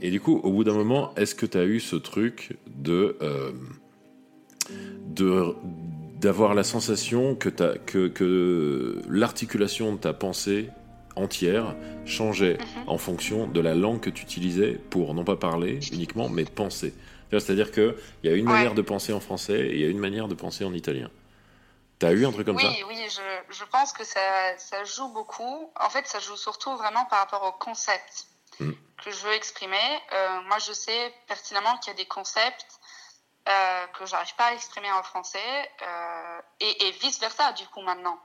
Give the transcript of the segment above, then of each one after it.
Et du coup, au bout d'un moment, est-ce que tu as eu ce truc de. euh, de d'avoir la sensation que, que, que l'articulation de ta pensée entière changeait Mhm. en fonction de la langue que tu utilisais pour non pas parler uniquement, mais penser. C'est-à-dire qu'il y a une Ouais. manière de penser en français et il y a une manière de penser en italien. T'as eu un truc comme oui, ça? oui, je, je pense que ça, ça joue beaucoup. En fait, ça joue surtout vraiment par rapport au concept. Que je veux exprimer. Euh, moi, je sais pertinemment qu'il y a des concepts euh, que j'arrive pas à exprimer en français euh, et, et vice versa. Du coup, maintenant,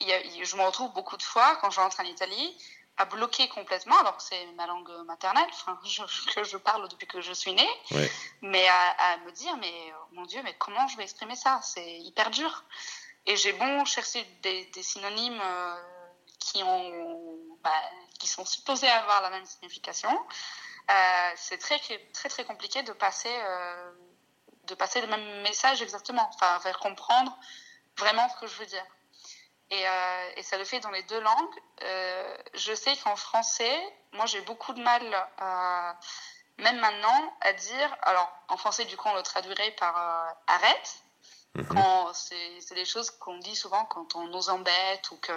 il y a- il- je me retrouve beaucoup de fois quand je rentre en Italie à bloquer complètement, alors que c'est ma langue maternelle, je, que je parle depuis que je suis née, Ouais. mais à, à me dire, mais oh mon Dieu, mais comment je vais exprimer ça? C'est hyper dur. Et j'ai bon chercher des, des synonymes euh, qui, ont, bah, qui sont supposés avoir la même signification. Euh, c'est très, très, très compliqué de passer, euh, de passer le même message exactement, enfin, faire comprendre vraiment ce que je veux dire. Et, euh, et ça le fait dans les deux langues. Je sais qu'en français, moi j'ai beaucoup de mal, même maintenant, à dire. Alors en français, du coup, on le traduirait par arrête. Mhm. C'est des choses qu'on dit souvent quand on nous embête ou que.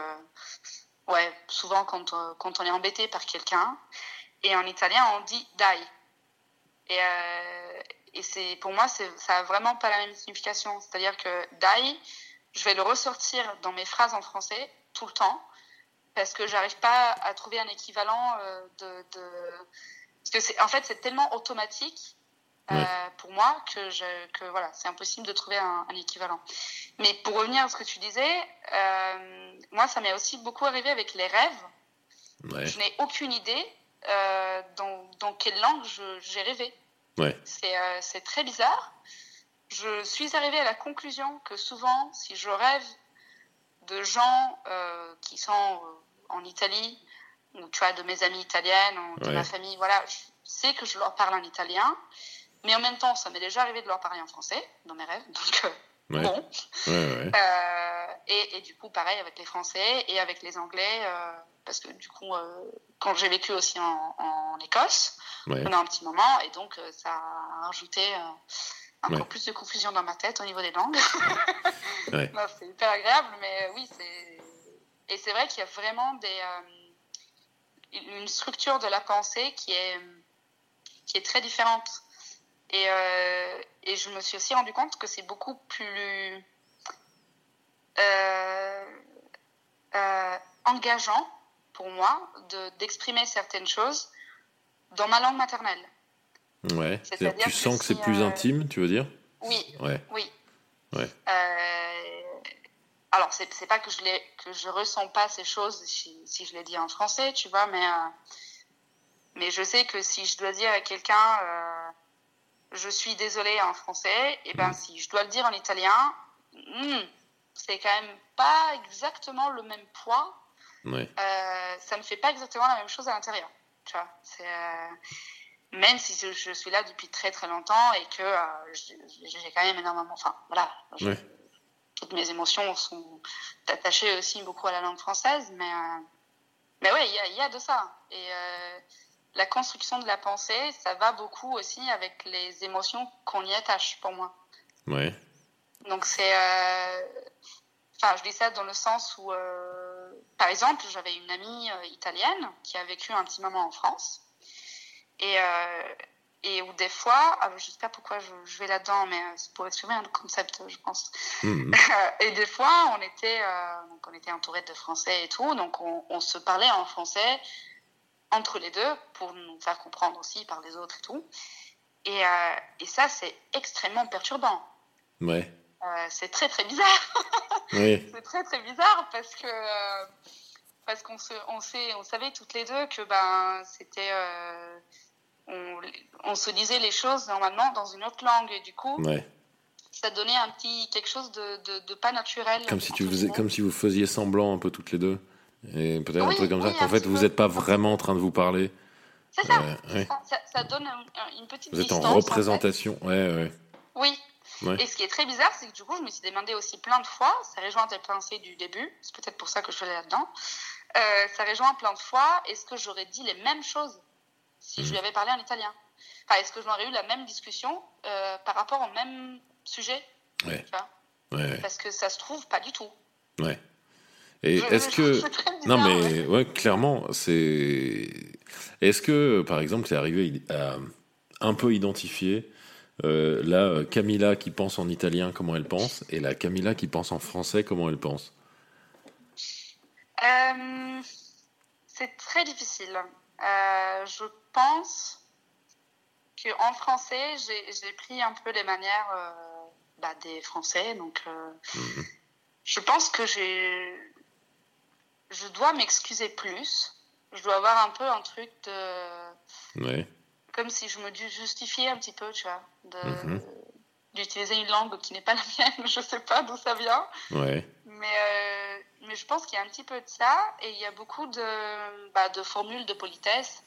Ouais, souvent quand, euh, quand on est embêté par quelqu'un. Et en italien, on dit dai. Et, euh, et c'est pour moi, ça a vraiment pas la même signification. C'est-à-dire que dai, je vais le ressortir dans mes phrases en français tout le temps parce que j'arrive pas à trouver un équivalent euh, de, de... parce que c'est en fait c'est tellement automatique Ouais. pour moi que je que voilà c'est impossible de trouver un, un équivalent mais pour revenir à ce que tu disais euh, moi ça m'est aussi beaucoup arrivé avec les rêves Ouais. je n'ai aucune idée euh, dans, dans quelle langue je- j'ai rêvé Ouais. c'est euh, c'est très bizarre je suis arrivée à la conclusion que souvent, si je rêve de gens euh, qui sont euh, en Italie, ou tu vois, de mes amies italiennes, ou de Ouais. ma famille, voilà, je sais que je leur parle en italien, mais en même temps, ça m'est déjà arrivé de leur parler en français dans mes rêves, donc euh, Ouais. bon. Ouais, ouais. Euh, et, et du coup, pareil avec les Français et avec les Anglais, euh, parce que du coup, quand j'ai vécu aussi en, en Écosse, pendant un petit moment, et donc ça a rajouté encore plus de confusion dans ma tête au niveau des langues. Non, c'est hyper agréable, mais oui, c'est. Et c'est vrai qu'il y a vraiment des, une structure de la pensée qui est, qui est très différente. Et, euh, et je me suis aussi rendu compte que c'est beaucoup plus euh, euh, engageant pour moi de- d'exprimer certaines choses dans ma langue maternelle. Ouais. C'est-à-dire tu sens que que c'est si, plus intime, tu veux dire? Oui, Ouais. oui. Ouais. Alors, c'est c'est pas que je, les, que je ressens pas ces choses si, si je les dis en français, tu vois, mais, mais je sais que si je dois dire à quelqu'un je suis désolée en français, et ben Mhm. si je dois le dire en italien, hmm, c'est quand même pas exactement le même poids. Ouais. Euh, ça me fait pas exactement la même chose à l'intérieur. Tu vois, euh, même si je, suis là depuis très très longtemps et que euh, j'ai quand même énormément. Enfin, voilà. Ouais. Toutes mes émotions sont attachées aussi beaucoup à la langue française, mais mais ouais, il y y a de ça. Et la construction de la pensée, ça va beaucoup aussi avec les émotions qu'on y attache pour moi. Ouais. Donc c'est, euh, enfin, je dis ça dans le sens où, euh, par exemple, j'avais une amie euh, italienne qui a vécu un petit moment en France et euh, et où des fois, ah, je sais pas pourquoi je, je vais là-dedans, mais c'est pour exprimer un concept, je pense. Mhm. et des fois, on était, donc on était entouré de Français et tout, donc on, on se parlait en français entre les deux pour nous faire comprendre aussi par les autres et tout. Et, euh, et ça, c'est extrêmement perturbant. Ouais. Euh, c'est très très bizarre. Oui. c'est très très bizarre parce que euh, parce qu'on se on sait on savait toutes les deux que ben c'était on, on se disait les choses normalement dans une autre langue et du coup Ouais. ça donnait un petit quelque chose de, de, de pas naturel. Comme si tu faisais, comme si vous faisiez semblant un peu toutes les deux. Et peut-être un truc comme oui, ça. qu'en un fait, vous n'êtes pas vraiment en train de vous parler. C'est ça. Euh, ouais. ça. Ça, ça donne un- une petite Vous êtes distance. en fait. représentation. Ouais, ouais. Oui. Et ce qui est très bizarre, c'est que du coup, je me suis demandé aussi plein de fois, ça rejoint tes pensées du début, c'est peut-être pour ça que je suis allée là-dedans, euh, ça rejoint plein de fois, est-ce que j'aurais dit les mêmes choses si je lui avais parlé en italien? Enfin, Est-ce que j'aurais eu la même discussion euh, par rapport au même sujet? Ouais. tu vois? Ouais, ouais. Parce que ça se trouve pas du tout. ouais. Et est-ce que. Non, mais ouais, clairement, c'est. Est-ce que, par exemple, tu es arrivé à un peu identifier euh, la euh, Camilla qui pense en italien, comment elle pense, et la Camilla qui pense en français, comment elle pense? Euh, c'est très difficile. Euh, je pense que en français, j'ai pris un peu les manières bah, des Français. Donc, Mhm. je pense que j'ai, je dois m'excuser plus. Je dois avoir un peu un truc de, Ouais, comme si je me dû justifier un petit peu, tu vois, de Mhm. d'utiliser une langue qui n'est pas la mienne. Je sais pas d'où ça vient. ouais, Mais, euh, mais je pense qu'il y a un petit peu de ça et il y a beaucoup de, bah, de formules de politesse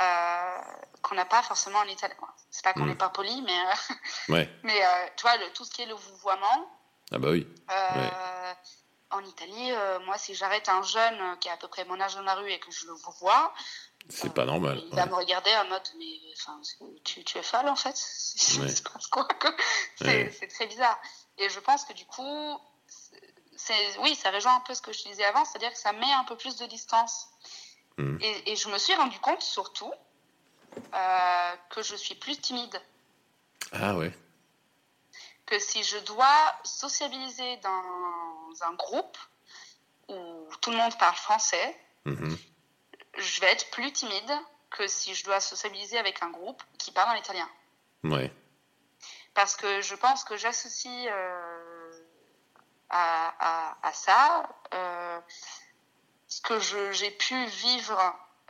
euh, qu'on n'a pas forcément en italien. C'est pas qu'on Mm. n'est pas poli, mais, euh, ouais. mais euh, tu vois, le, tout ce qui est le vouvoiement, Ah bah oui. euh, en Italie, euh, moi, si j'arrête un jeune euh, qui a à peu près mon âge dans la rue et que je le C'est pas normal. il va me regarder en mode, mais enfin, tu, tu es folle en fait Ouais. C'est Ouais. très bizarre. Et je pense que du coup, oui, ça rejoint un peu ce que je disais avant, c'est-à-dire que ça met un peu plus de distance. Mm. Et, et je me suis rendu compte surtout euh, que je suis plus timide. Ah ouais. Que si je dois sociabiliser dans un groupe où tout le monde parle français, Mhm. je vais être plus timide que si je dois sociabiliser avec un groupe qui parle en italien. Ouais. Parce que je pense que j'associe euh, à, à- à ça euh, ce que j'ai pu vivre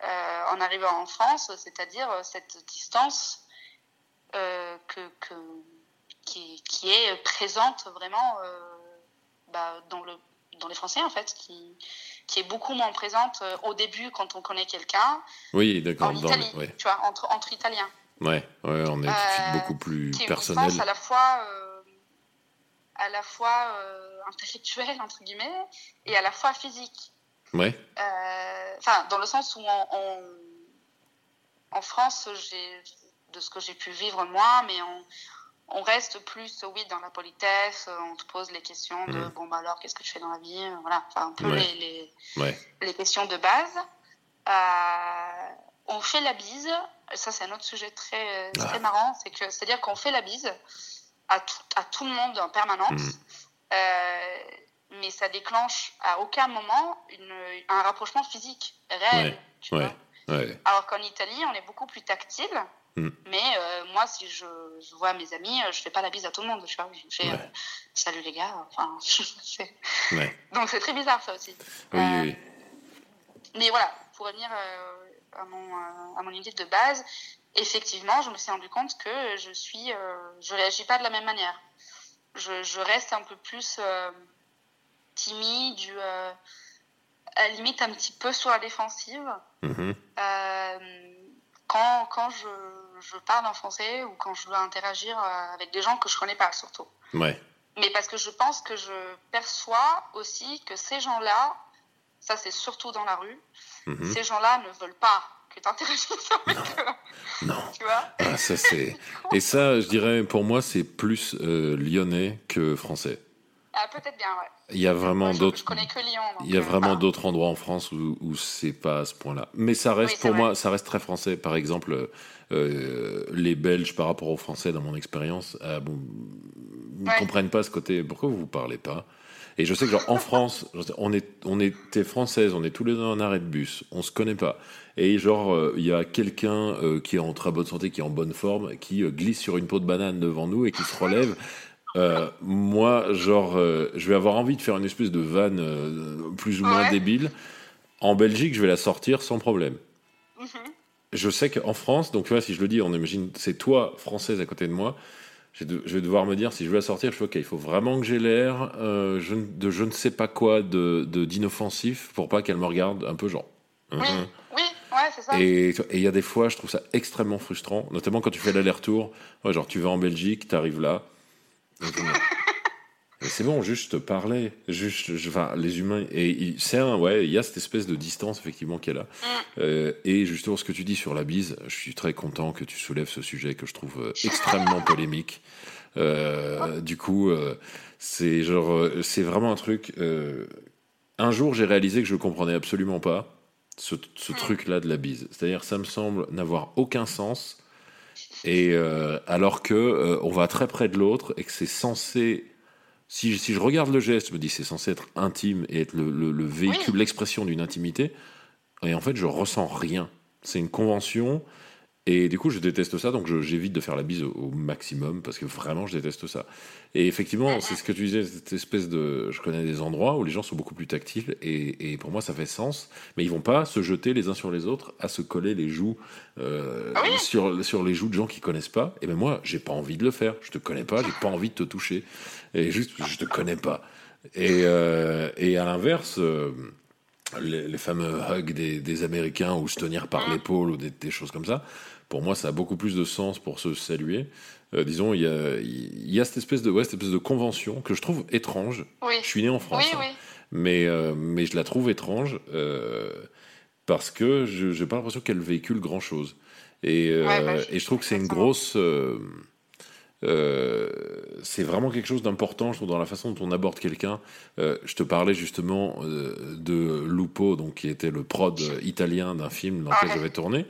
euh, en arrivant en France, c'est-à-dire cette distance que, que- qui, qui est présente vraiment euh, bah, dans, le, dans les Français, en fait, qui, qui est beaucoup moins présente euh, au début quand on connaît quelqu'un, Oui, d'accord. en Ouais. tu vois, entre, entre Italiens. ouais, ouais, on est tout de suite Euh, beaucoup plus qui est une personnel. distance à la fois à la fois euh, intellectuelle entre guillemets et à la fois physique Ouais, Euh, enfin dans le sens où en, en, en France j'ai de ce que j'ai pu vivre moi mais on, on reste plus oui dans la politesse on te pose les questions de Mhm. bon bah alors qu'est-ce que tu fais dans la vie voilà enfin un peu Ouais. les, les, ouais, les questions de base. Euh, on fait la bise, ça c'est un autre sujet très, très Ah. marrant, c'est que c'est-à-dire qu'on fait la bise à tout, à tout le monde en permanence, euh, mais ça déclenche à aucun moment une, un rapprochement physique réel. Ouais, tu vois. Alors qu'en Italie, on est beaucoup plus tactile. Mm. Mais euh, moi, si je, je vois mes amis, euh, je fais pas la bise à tout le monde. Tu vois, je fais Ouais. euh, salut les gars. Enfin, ouais. donc c'est très bizarre ça aussi. Oui, Euh, oui. mais voilà, pour revenir à, mon, à mon idée de base, effectivement, je me suis rendu compte que je suis, je réagis pas de la même manière. Je, je reste un peu plus timide, du, à la limite un petit peu sur la défensive. Mhm. Euh, quand quand je, je parle en français ou quand je dois interagir euh, avec des gens que je connais pas surtout. Ouais, Mais parce que je pense que je perçois aussi que ces gens-là, ça c'est surtout dans la rue, mhm. ces gens-là ne veulent pas que tu interagisses avec eux. Non. Tu vois? Ah, ça c'est. Et ça, je dirais, pour moi, c'est plus euh, lyonnais que français. Ah, Peut-être bien, ouais. Il y a vraiment d'autres. Il y a euh, vraiment enfin, d'autres endroits en France où, où c'est pas à ce point-là. Mais ça reste, Oui, pour vrai. moi, ça reste très français. Par exemple, euh, les Belges par rapport aux Français, dans mon expérience, euh, bon, ne Ouais. comprennent pas ce côté. Pourquoi vous parlez pas? Et je sais que genre en France, on est, on était françaises, on est tous les deux un arrêt de bus, on se connaît pas. Et genre, euh, il y a quelqu'un qui est en très bonne santé, qui est en bonne forme, qui glisse sur une peau de banane devant nous et qui se relève. Euh, moi, genre, euh, je vais avoir envie de faire une espèce de vanne euh, plus ou moins Ouais. débile. En Belgique, je vais la sortir sans problème. mhm. Je sais qu'en France, donc tu vois, si je le dis, on imagine, c'est toi, française, à côté de moi. de- je vais devoir me dire, si je veux la sortir, je fais, ok, il faut vraiment que j'ai l'air je, de je ne sais pas quoi de d'inoffensif pour pas qu'elle me regarde un peu genre. Oui, oui, ouais, c'est ça. Et il y a des fois, je trouve ça extrêmement frustrant, notamment quand tu fais l'aller-retour. Ouais, genre, tu vas en Belgique, tu arrives là. C'est bon, juste te parler, juste, enfin, les humains, et c'est un, ouais, il y a cette espèce de distance effectivement qui est là. Euh, et justement, ce que tu dis sur la bise, je suis très content que tu soulèves ce sujet que je trouve euh, extrêmement polémique. Euh, du coup, euh, c'est genre, c'est vraiment un truc. un jour, j'ai réalisé que je comprenais absolument pas ce, ce Mm. truc-là de la bise. C'est-à-dire, ça me semble n'avoir aucun sens. Et euh, alors que euh, on va très près de l'autre et que c'est censé, si, je- si je regarde le geste, je me dis c'est censé être intime et être le, le- le véhicule, Oui. l'expression d'une intimité. Et en fait, je ressens rien. C'est une convention. Et du coup, je déteste ça, donc j'évite de faire la bise au, au maximum parce que vraiment, je déteste ça. Et effectivement, c'est ce que tu disais, cette espèce de. Je connais des endroits où les gens sont beaucoup plus tactiles et, et pour moi, ça fait sens. Mais ils vont pas se jeter les uns sur les autres à se coller les joues euh, Ah oui. sur, sur les joues de gens qui connaissent pas. Et ben moi, j'ai pas envie de le faire. Je te connais pas, j'ai pas envie de te toucher. Et juste, je te connais pas. Et, euh, et à l'inverse. euh, les, les fameux hugs des, des Américains ou se tenir par l'épaule ou des, des choses comme ça, pour moi, ça a beaucoup plus de sens pour se saluer. Euh, disons, il y a, il y a cette espèce de, ouais, cette espèce de convention que je trouve étrange. Oui. Je suis né en France, Oui, hein, oui. mais, euh, mais je la trouve étrange euh, parce que je n'ai pas l'impression qu'elle véhicule grand-chose. Et, Ouais, bah, je- et je trouve que c'est une grosse... euh, c'est vraiment quelque chose d'important, je trouve, dans la façon dont on aborde quelqu'un. Euh, je te parlais justement euh, de Lupo, donc qui était le prod italien d'un film dans lequel j'avais tourné.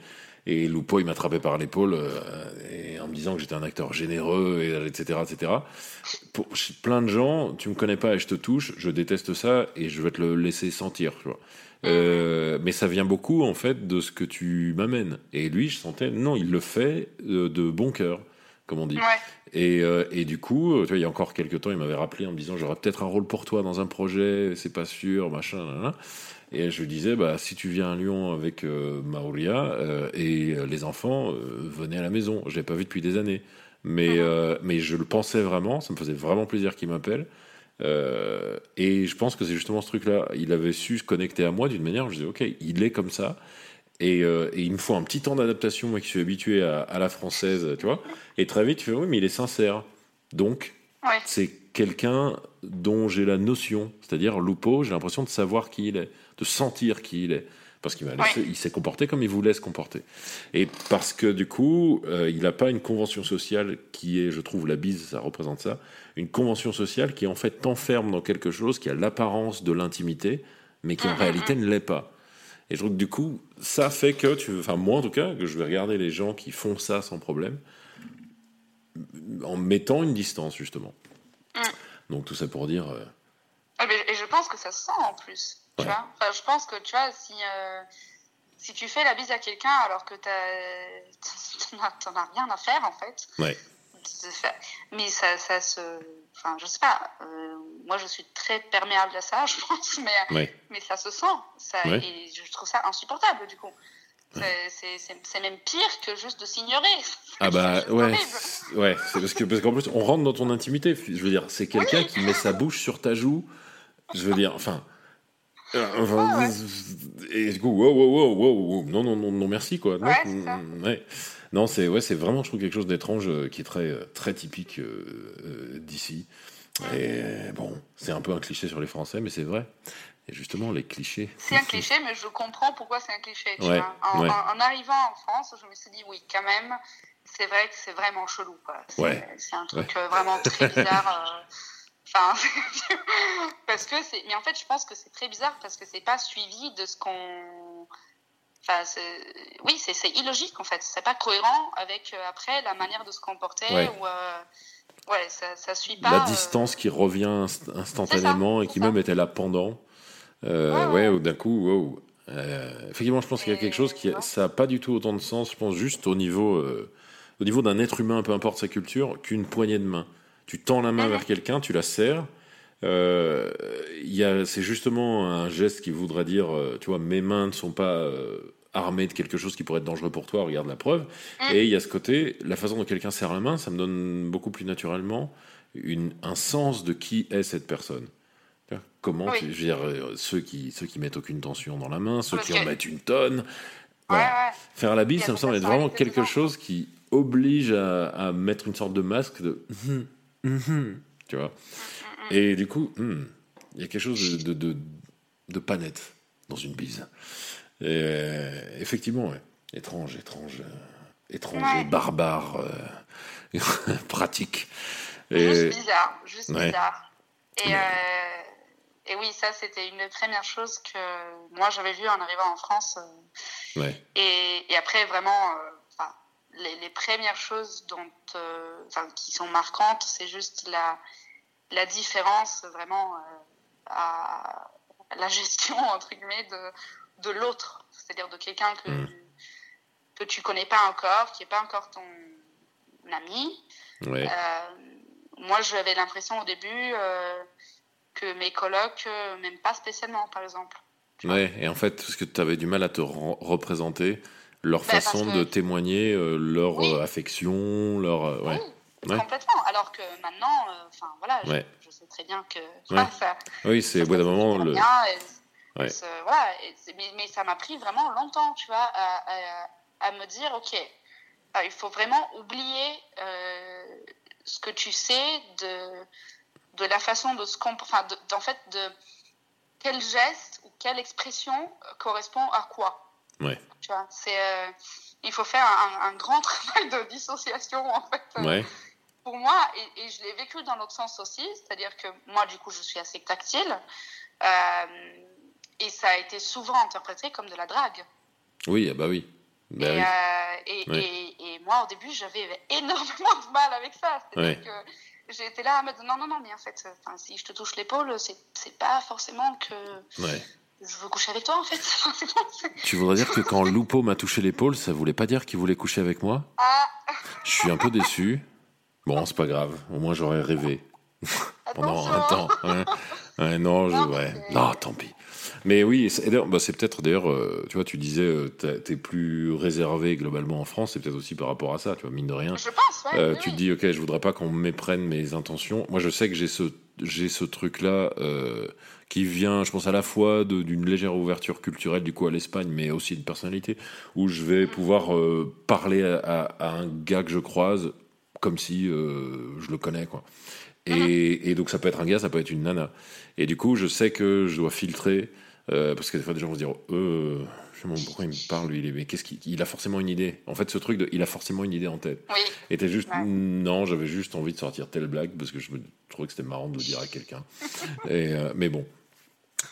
Et Lupo, il m'attrapait par l'épaule euh, et en me disant que j'étais un acteur généreux, et, etc., etc. Pour plein de gens, tu me connais pas et je te touche, je déteste ça et je vais te le laisser sentir, tu vois. Euh, mais ça vient beaucoup en fait de ce que tu m'amènes. Et lui, je sentais, non, il le fait euh, de bon cœur, comme on dit. Ouais. Et, euh, et du coup, tu vois, il y a encore quelques temps, il m'avait rappelé en me disant j'aurais peut-être un rôle pour toi dans un projet, c'est pas sûr, machin, nan, nan. Et je lui disais bah si tu viens à Lyon avec euh, Maouria euh, et euh, les enfants, euh, venez à la maison. Je l'ai pas vu depuis des années, mais euh, mais je le pensais vraiment, ça me faisait vraiment plaisir qu'il m'appelle. Et je pense que c'est justement ce truc-là. Il avait su se connecter à moi d'une manière où je disais ok, il est comme ça. Et, euh, et il me faut un petit temps d'adaptation, moi qui suis habitué à, à la française, tu vois. Et très vite, tu fais, oui, mais il est sincère. Donc, Ouais. c'est quelqu'un dont j'ai la notion. C'est-à-dire, Lupo, j'ai l'impression de savoir qui il est, de sentir qui il est. Parce qu'il il s'est comporté comme il voulait se comporter. Et parce que du coup, euh, il n'a pas une convention sociale qui est, je trouve, la bise, ça représente ça, une convention sociale qui en fait t'enferme dans quelque chose qui a l'apparence de l'intimité, mais qui en Mhm, réalité ne l'est pas. Et je trouve que du coup, ça fait que, tu, enfin moi en tout cas, que je vais regarder les gens qui font ça sans problème, en mettant une distance justement. Donc tout ça pour dire, euh, Ah, et je pense que ça se sent en plus. Tu Ouais. vois enfin, je pense que tu vois, si, euh, si tu fais la bise à quelqu'un alors que t'en as, as rien à faire en fait. Ouais. Mais ça, ça se. Enfin, je sais pas. euh, moi, je suis très perméable à ça, je pense, mais, ouais, mais ça se sent. Ça. Et je trouve ça insupportable du coup. C'est- même pire que juste de s'ignorer. ah bah ouais, ouais, c'est parce que parce qu'en plus on rentre dans ton intimité. Je veux dire, c'est quelqu'un qui met sa bouche sur ta joue. Je veux dire, enfin. euh, enfin, Ouais, Et du coup, wow, wow, wow, wow, wow, non, non, non, non, merci quoi. Non, Ouais, ça. mm, ouais. Non, c'est ouais, c'est vraiment, je trouve quelque chose d'étrange euh, qui est très, euh, très typique euh, euh, d'ici. Et bon, c'est un peu un cliché sur les Français, mais c'est vrai. Et justement, les clichés. C'est un cliché, mais je comprends pourquoi c'est un cliché. Tu Ouais, vois. En, ouais. en- en arrivant en France, je me suis dit, oui, quand même, c'est vrai que c'est vraiment chelou. C'est Ouais. un truc vraiment très bizarre. euh, Enfin, parce que c'est. Mais en fait, je pense que c'est très bizarre parce que c'est pas suivi de ce qu'on. Enfin, oui, c'est illogique en fait. C'est pas cohérent avec euh, après la manière de se comporter Ouais. ou. euh, Ouais, ça, ça suit pas. la euh, distance qui revient inst- instantanément et qui ça. même était là pendant. Euh, Ouais, ouais, ouais. ou d'un coup, wow. Euh, effectivement, je pense qu'il y a quelque chose qui, ça n'a pas du tout autant de sens. Je pense juste au niveau, euh, au niveau d'un être humain, peu importe sa culture, qu'une poignée de main. Tu tends la main Mhm. vers quelqu'un, tu la serres. Euh, c'est justement un geste qui voudrait dire, euh, tu vois, mes mains ne sont pas euh, armées de quelque chose qui pourrait être dangereux pour toi. Regarde la preuve. Mhm. Et il y a ce côté, la façon dont quelqu'un serre la main, ça me donne beaucoup plus naturellement une, un sens de qui est cette personne. Comment, Oui. je veux dire, euh, ceux qui, ceux qui mettent aucune tension dans la main, ceux qui en mettent une tonne. Ouais, Voilà. ouais. Faire la bise, ça me semble être vraiment quelque chose qui oblige à, à mettre une sorte de masque de. Mhm, tu vois Et du coup, hmm, il y a quelque chose de, de, de, pas net dans une bise. Et, euh, effectivement, étrange, étrange, étrange, barbare, pratique. Juste bizarre, juste bizarre. Et, et oui, ça, c'était une des premières choses que moi, j'avais vu en arrivant en France. Euh, et, et, après, vraiment, euh, les, les, premières choses dont, euh, qui sont marquantes, c'est juste la, la différence vraiment à la gestion, entre guillemets, de, de l'autre. C'est-à-dire de quelqu'un que, mm. que tu connais pas encore, qui n'est pas encore ton ami. moi, j'avais l'impression au début que mes colocs euh, m'aiment pas spécialement, par exemple. Ouais, et en fait, parce que tu avais du mal à te représenter leur ben, façon de témoigner euh, leur euh, affection, leur. ouais. Oui, complètement. Alors que maintenant, enfin voilà, je, sais très bien que. Ça, oui, c'est au bout d'un moment. Le... Ouais. voilà, mais, mais, ça m'a pris vraiment longtemps, tu vois, à, à, à me dire, ok, il faut vraiment oublier ce que tu sais de de la façon de se enfin, en fait, de quel geste ou quelle expression euh, correspond à quoi. Ouais. Tu vois, c'est, euh, il faut faire un, grand travail de dissociation, en fait. Euh, ouais. Pour moi, et, je l'ai vécu dans l'autre sens aussi, c'est-à-dire que moi, du coup, je suis assez tactile, et ça a été souvent interprété comme de la drague. Oui, ah bah oui. Bah et, et, et, moi, au début, j'avais énormément de mal avec ça. C'est-à-dire que été là à me dire non, non, non, mais en fait, si je te touche l'épaule, c'est pas forcément que je veux coucher avec toi, en fait. tu voudrais dire que quand Lupo m'a touché l'épaule, ça voulait pas dire qu'il voulait coucher avec moi? Ah Je suis un peu déçu. Bon, c'est pas grave, au moins j'aurais rêvé. Pendant un temps. Ouais. non, je, ouais. non, tant pis. Mais oui, c'est bah, peut-être d'ailleurs, euh, tu vois, tu disais, euh, t'es plus réservé globalement en France, c'est peut-être aussi par rapport à ça, tu vois, mine de rien. Je pense, ouais, euh, Tu te dis, ok, je voudrais pas qu'on méprenne mes intentions. Moi, je sais que j'ai ce, j'ai ce truc-là qui vient, je pense, à la fois d'une légère ouverture culturelle, du coup, à l'Espagne, mais aussi de personnalité, où je vais pouvoir parler à, à, un gars que je croise comme si je le connais, quoi. Et, et, donc ça peut être un gars, ça peut être une nana. Et du coup, je sais que je dois filtrer euh, parce que des fois, des gens vont se dire euh, sais pourquoi il me parle, lui, mais qu'est-ce qu'il il a forcément une idée. En fait, ce truc, de, il a forcément une idée en tête. Oui. Et t'es juste, non, j'avais juste envie de sortir telle blague parce que je trouvais que c'était marrant de le dire à quelqu'un. euh, mais bon.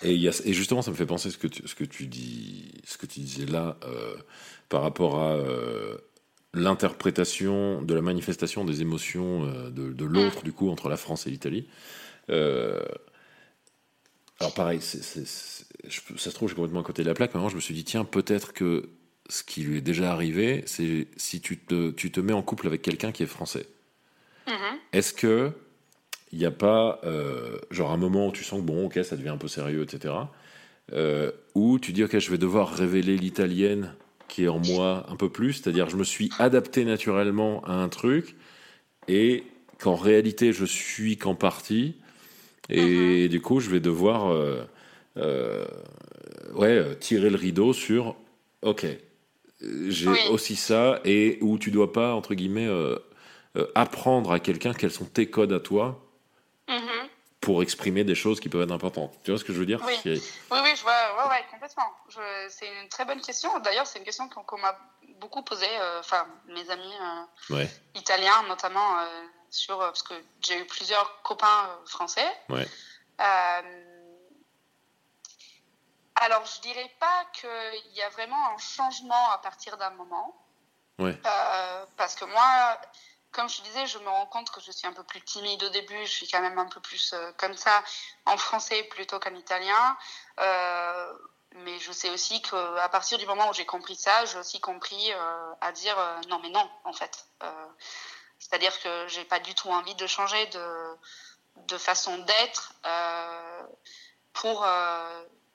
Et, y a, et, justement, ça me fait penser ce que tu, ce que tu, dis, ce que tu disais là euh, par rapport à euh, l'interprétation de la manifestation des émotions de, de l'autre, mm. du coup, entre la France et l'Italie. alors pareil, c'est ça se trouve, j'ai complètement à côté de la plaque. Maintenant, je me suis dit, tiens, peut-être que ce qui lui est déjà arrivé, c'est si tu te, tu te mets en couple avec quelqu'un qui est français. Mm-hmm. Est-ce que il n'y a pas, euh, genre, un moment où tu sens que, bon, ok, ça devient un peu sérieux, etc. Euh, où tu dis, ok, je vais devoir révéler l'italienne qui est en moi un peu plus, c'est-à-dire, je me suis adapté naturellement à un truc, et qu'en réalité, je suis qu'en partie, et mm-hmm. du coup, je vais devoir. Euh, euh, ouais, euh, tirer le rideau sur ok, j'ai aussi ça, et où tu dois pas, entre guillemets, euh, apprendre à quelqu'un quels sont tes codes à toi mm-hmm. pour exprimer des choses qui peuvent être importantes. Tu vois ce que je veux dire Oui, oui, oui, je vois, ouais, complètement. C'est une très bonne question. D'ailleurs, c'est une question qu'on m'a beaucoup posée, enfin, mes amis italiens notamment, sur, parce que j'ai eu plusieurs copains français. Ouais. Alors, je dirais pas qu'il y a vraiment un changement à partir d'un moment. Ouais. Euh, parce que moi, comme je disais, je me rends compte que je suis un peu plus timide au début. Je suis quand même un peu plus euh, comme ça en français plutôt qu'en italien. Euh, mais je sais aussi qu'à partir du moment où j'ai compris ça, j'ai aussi compris à dire non, mais non, en fait. C'est-à-dire que j'ai pas du tout envie de changer de, de façon d'être pour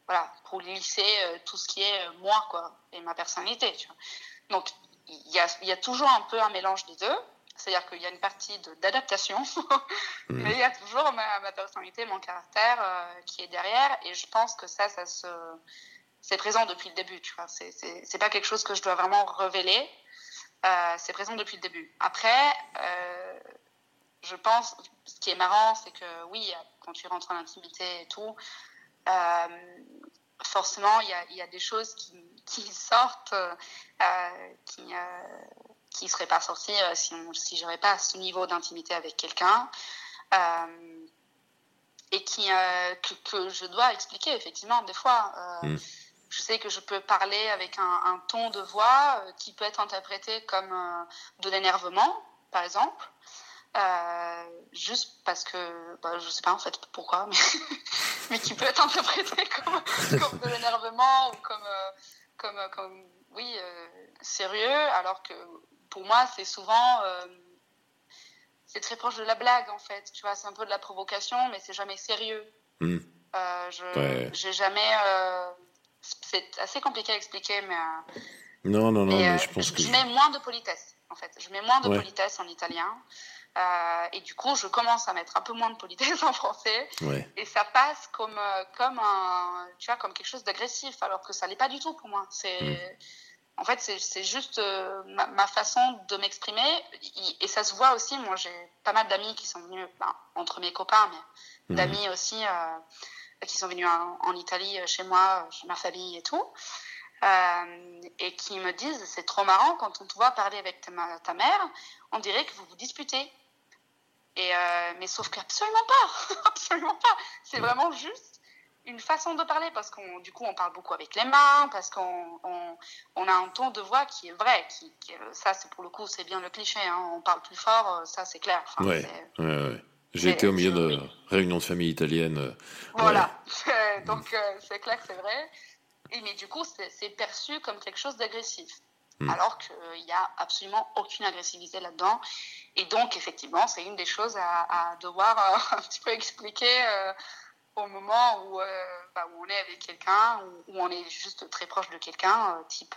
voilà, pour lisser euh, tout ce qui est euh, moi, quoi, et ma personnalité, tu vois. Donc, il y a, y a, toujours un peu un mélange des deux. C'est-à-dire qu'il y a une partie d'adaptation, mmh. mais il y a toujours ma, ma personnalité, mon caractère euh, qui est derrière. Et je pense que ça, ça se, c'est présent depuis le début, tu vois. C'est pas quelque chose que je dois vraiment révéler. Euh, c'est présent depuis le début. Après, euh, je pense, ce qui est marrant, c'est que oui, quand tu rentres en intimité et tout, euh, forcément, il y a, y a, des choses qui, qui sortent, euh, qui ne qui seraient pas sorties si, on, si j'avais pas ce niveau d'intimité avec quelqu'un. et qui, que, que, je dois expliquer, effectivement, des fois. Mm. Je sais que je peux parler avec un, un ton de voix qui peut être interprété comme de l'énervement, par exemple. Euh, juste parce que, bah, je sais pas en fait pourquoi, mais, mais qui peut être interprété comme, comme de l'énervement ou comme, euh, comme, euh, comme, oui, sérieux, alors que pour moi, c'est souvent, c'est très proche de la blague en fait, tu vois, c'est un peu de la provocation, mais c'est jamais sérieux. Hmm. je, j'ai jamais, c'est assez compliqué à expliquer, mais. non, non, non, mais je pense que. Je mets moins de politesse, en fait. Je mets moins de politesse en italien. Euh, et du coup, je commence à mettre un peu moins de politesse en français. Et ça passe comme, euh, comme, un, tu vois, comme quelque chose d'agressif, alors que ça l'est pas du tout pour moi. C'est, mm. En fait, c'est juste euh, ma, façon de m'exprimer. Et ça se voit aussi. Moi, j'ai pas mal d'amis qui sont venus, ben, entre mes copains, mais mm. d'amis aussi, qui sont venus en, Italie, chez moi, chez ma famille et tout. et qui me disent c'est trop marrant quand on te voit parler avec ta, ta mère, on dirait que vous vous disputez. Et euh, mais sauf qu'absolument pas, absolument pas. C'est vraiment juste une façon de parler parce qu'on du coup on parle beaucoup avec les mains parce qu'on on, a un ton de voix qui est vrai qui, ça c'est pour le coup c'est bien le cliché hein. on parle plus fort euh, ça c'est clair. Ouais, ouais, j'ai été au milieu de réunions de famille italienne euh, voilà. donc c'est clair que c'est vrai. Et mais du coup c'est perçu comme quelque chose d'agressif Hmm. alors qu'il n'y a absolument aucune agressivité là-dedans. Et donc, effectivement, c'est une des choses à, devoir euh, un petit peu expliquer euh, au moment où, euh, bah, où, on est avec quelqu'un, où, où, on est juste très proche de quelqu'un, type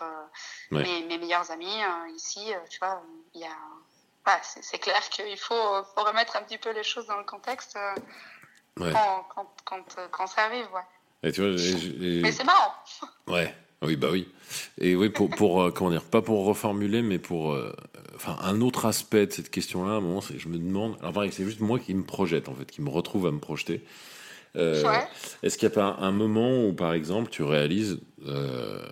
mes, mes, meilleurs amis ici, tu vois, il y a... c'est clair qu'il faut, faut, remettre un petit peu les choses dans le contexte quand, quand, quand, quand, ça arrive. Ouais. Mais c'est marrant. Ouais. Oui, bah oui. Et oui, pour, pour euh, comment dire, pas pour reformuler, mais pour, euh, enfin, un autre aspect de cette question-là, à un moment, c'est je me demande, alors pareil, c'est juste moi qui me projette, en fait, qui me retrouve à me projeter. Euh, Est-ce qu'il n'y a pas un moment où, par exemple, tu réalises euh,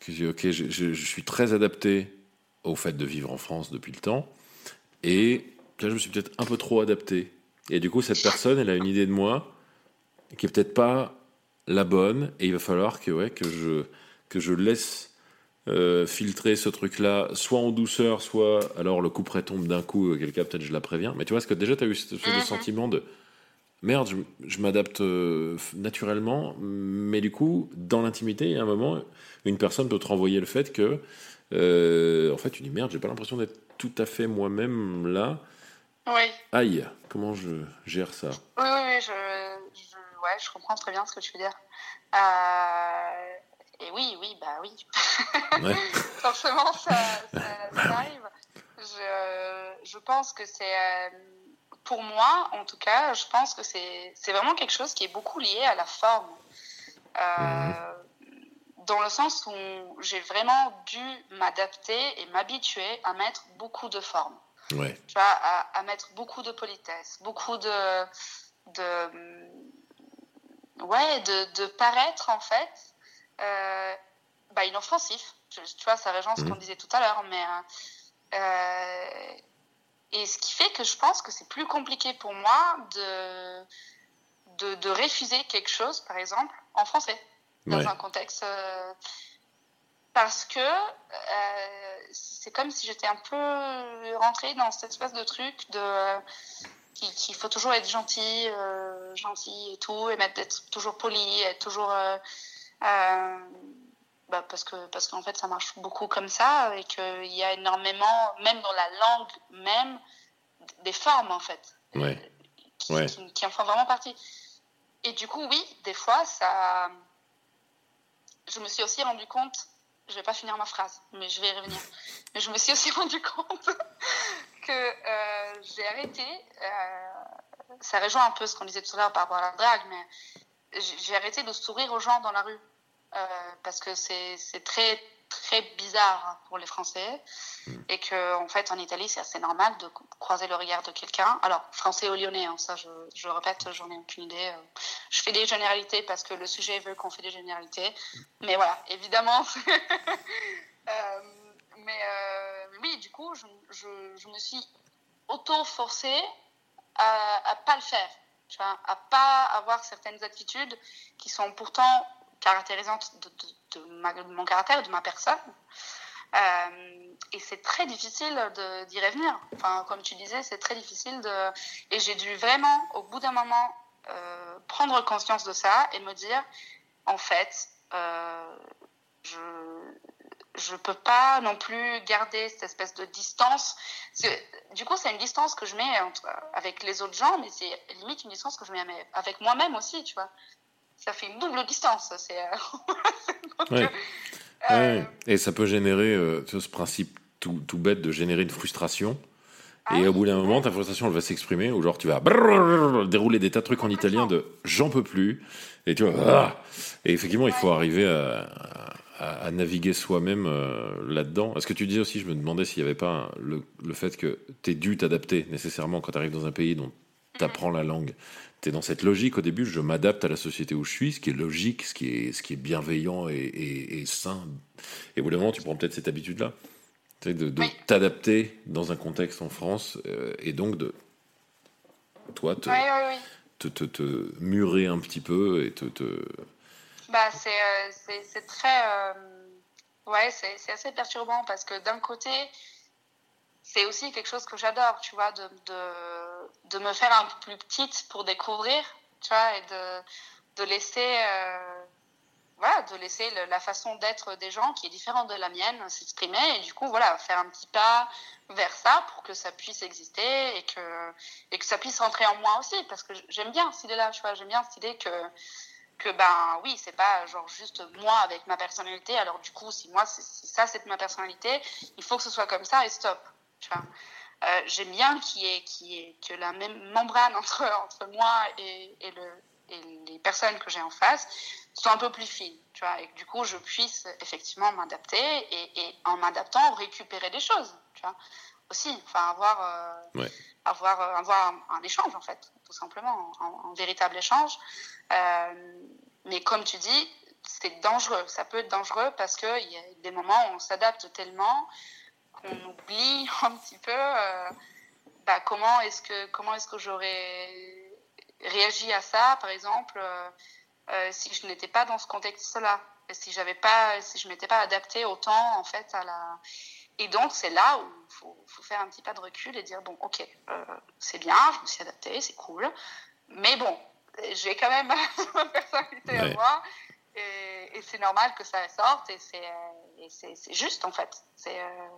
que ok, je, je, je, suis très adapté au fait de vivre en France depuis le temps, et là, je me suis peut-être un peu trop adapté. Et du coup, cette personne, elle a une idée de moi qui est peut-être pas la bonne, et il va falloir que, ouais, que je que je laisse euh, filtrer ce truc-là, soit en douceur, soit alors le coup près tombe d'un coup, euh, quelqu'un peut-être je la préviens. Mais tu vois, est-ce que déjà tu as eu ce, mhm. sentiment de merde, je, m'adapte euh, naturellement, mais du coup, dans l'intimité, il y a un moment, une personne peut te renvoyer le fait que, en fait, tu dis merde, j'ai pas l'impression d'être tout à fait moi-même là. Oui. Aïe, comment je gère ça? Oui, oui, oui, je, je, ouais, je comprends très bien ce que tu veux dire. Euh, et oui, oui, bah oui. Forcément, ça, arrive. Je, je, pense que c'est, euh, pour moi, en tout cas, je pense que c'est, vraiment quelque chose qui est beaucoup lié à la forme. Euh. Dans le sens où j'ai vraiment dû m'adapter et m'habituer à mettre beaucoup de forme. Ouais. Tu vois, à, à, mettre beaucoup de politesse, beaucoup de, de ouais, de, de paraître en fait bah, inoffensif. Tu, vois, ça rejoint ce qu'on disait tout à l'heure. Mais, euh, et ce qui fait que je pense que c'est plus compliqué pour moi de, de, de, refuser quelque chose, par exemple, en français, dans un contexte. Euh, parce que euh, c'est comme si j'étais un peu rentrée dans cette espèce de truc de qu'il faut toujours être gentil, euh, gentil et tout, et être toujours poli, être toujours euh, bah parce que parce qu'en fait ça marche beaucoup comme ça et qu'il y a énormément même dans la langue même des formes en fait ouais. Qui, Qui, en font vraiment partie et du coup oui des fois ça je me suis aussi rendu compte je vais pas finir ma phrase mais je vais y revenir mais je me suis aussi rendu compte que euh, j'ai arrêté euh, ça rejoint un peu ce qu'on disait tout à l'heure par rapport à la drague mais j'ai arrêté de sourire aux gens dans la rue. Parce que c'est très très bizarre pour les Français hmm. et que en fait en Italie c'est assez normal de croiser le regard de quelqu'un. Alors français ou lyonnais, hein, ça je, je répète, j'en ai aucune idée. Je fais des généralités parce que le sujet veut qu'on fait des généralités, mais voilà, évidemment. euh, mais euh, oui, du coup, je, je, je me suis auto-forcée à, à pas le faire, tu vois, à pas avoir certaines attitudes qui sont pourtant ma, de mon caractère, de ma personne. Euh, et c'est très difficile d'y revenir. Enfin, comme tu disais, c'est très difficile de. Et j'ai dû vraiment, au bout d'un moment, euh, prendre conscience de ça et me dire, en fait, euh, je je peux pas non plus garder cette espèce de distance. Du coup, c'est une distance que je mets entre, avec les autres gens, mais c'est limite une distance que je mets avec moi-même aussi, tu vois. Ça fait une double distance. C'est. ouais. Euh, ouais. Et ça peut générer euh, ce principe tout, tout, bête de générer une frustration. Ah, et au bout d'un moment, ta frustration, elle va s'exprimer, ou genre tu vas dérouler des tas de trucs en italien de j'en peux plus, et tu vois, ah et effectivement, il faut arriver à, à, naviguer soi-même euh, là-dedans. Est-ce que tu disais aussi, je me demandais s'il n'y avait pas le, le, fait que tu es dû t'adapter nécessairement quand tu arrives dans un pays dont tu apprends la langue. Tu es dans cette logique au début, je m'adapte à la société où je suis, ce qui est logique, ce qui est, ce qui est bienveillant et, et, et sain. Et au bout d'un moment, tu prends peut-être cette habitude-là, de, de oui. t'adapter dans un contexte en France euh, et donc de, toi, te, oui, oui, te, te, te, murer un petit peu et te, te bah, c'est, c'est, très. Euh, ouais, c'est, c'est assez perturbant parce que d'un côté, c'est aussi quelque chose que j'adore, tu vois, de, de, de, me faire un peu plus petite pour découvrir, tu vois, et de, de laisser. Euh, voilà, de laisser la façon d'être des gens qui est différente de la mienne s'exprimer et du coup voilà faire un petit pas vers ça pour que ça puisse exister et que et que ça puisse rentrer en moi aussi parce que j'aime bien cette idée là tu vois j'aime bien cette idée que que ben oui c'est pas genre juste moi avec ma personnalité alors du coup si moi ça c'est ma personnalité il faut que ce soit comme ça et stop tu vois euh, j'aime bien qu'il y ait que la même membrane entre entre moi et, et le et les personnes que j'ai en face soit un peu plus fine tu vois et que du coup je puisse effectivement m'adapter et, et en m'adaptant récupérer des choses tu vois aussi enfin avoir euh, ouais. avoir avoir un, un, échange en fait tout simplement un, un véritable échange euh, mais comme tu dis, c'est dangereux. Ça peut être dangereux parce qu'il y a des moments où on s'adapte tellement qu'on oublie un petit peu euh, bah, comment est-ce que comment est-ce que j'aurais réagi à ça, par exemple, euh, euh, si je n'étais pas dans ce contexte-là, si j'avais pas, si je m'étais pas adaptée autant en fait à la. Et donc c'est là où il faut, faut, faire un petit pas de recul et dire bon, ok, euh, c'est bien, je me suis adaptée, c'est cool, mais bon, j'ai quand même ma personnalité ouais. à moi. Et, et c'est normal que ça sorte et c'est juste en fait. C'est euh,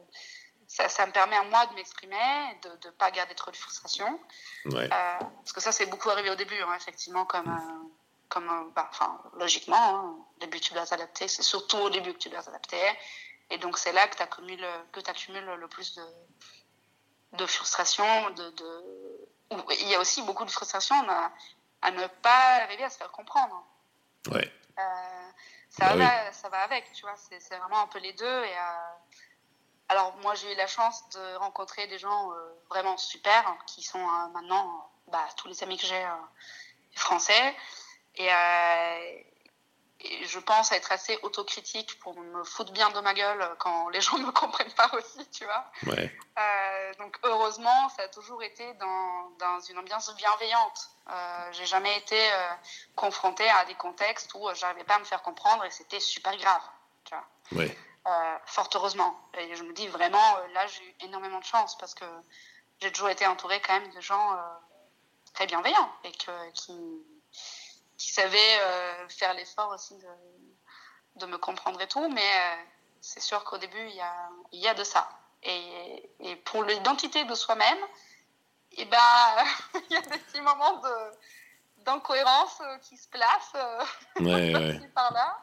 ça, ça, me permet à moi de m'exprimer, de ne pas garder trop de frustration. Ouais. Euh, parce que ça, c'est beaucoup arrivé au début, hein, effectivement, comme, euh, comme bah, logiquement, hein, au début tu dois t'adapter, c'est surtout au début que tu dois t'adapter. Et donc c'est là que tu accumules, que accumules le plus de, de frustration. De, de... Il y a aussi beaucoup de frustration à ne pas arriver à se faire comprendre. Ouais. Euh, ça, bah va, oui. ça va avec, tu vois, c'est vraiment un peu les deux. Et, euh, alors, moi, j'ai eu la chance de rencontrer des gens euh, vraiment super, hein, qui sont maintenant bah, tous les amis que j'ai français. Et, et je pense être assez autocritique pour me foutre bien de ma gueule quand les gens ne me comprennent pas aussi, tu vois. Ouais. Donc heureusement, ça a toujours été dans, dans une ambiance bienveillante. Euh, j'ai jamais été euh, confrontée à des contextes où j'arrivais pas à me faire comprendre et c'était super grave, tu vois. Ouais. Euh, fort heureusement. Et je me dis vraiment, euh, là, j'ai eu énormément de chance parce que j'ai toujours été entourée quand même de gens euh, très bienveillants et que, qui qui savait euh, faire l'effort aussi de, de, me comprendre et tout, mais euh, c'est sûr qu'au début, il y a, y a de ça. Et, et pour l'identité de soi-même, et ben, il y a des petits moments de d'incohérence euh, qui se placent euh, ouais, ouais. par là.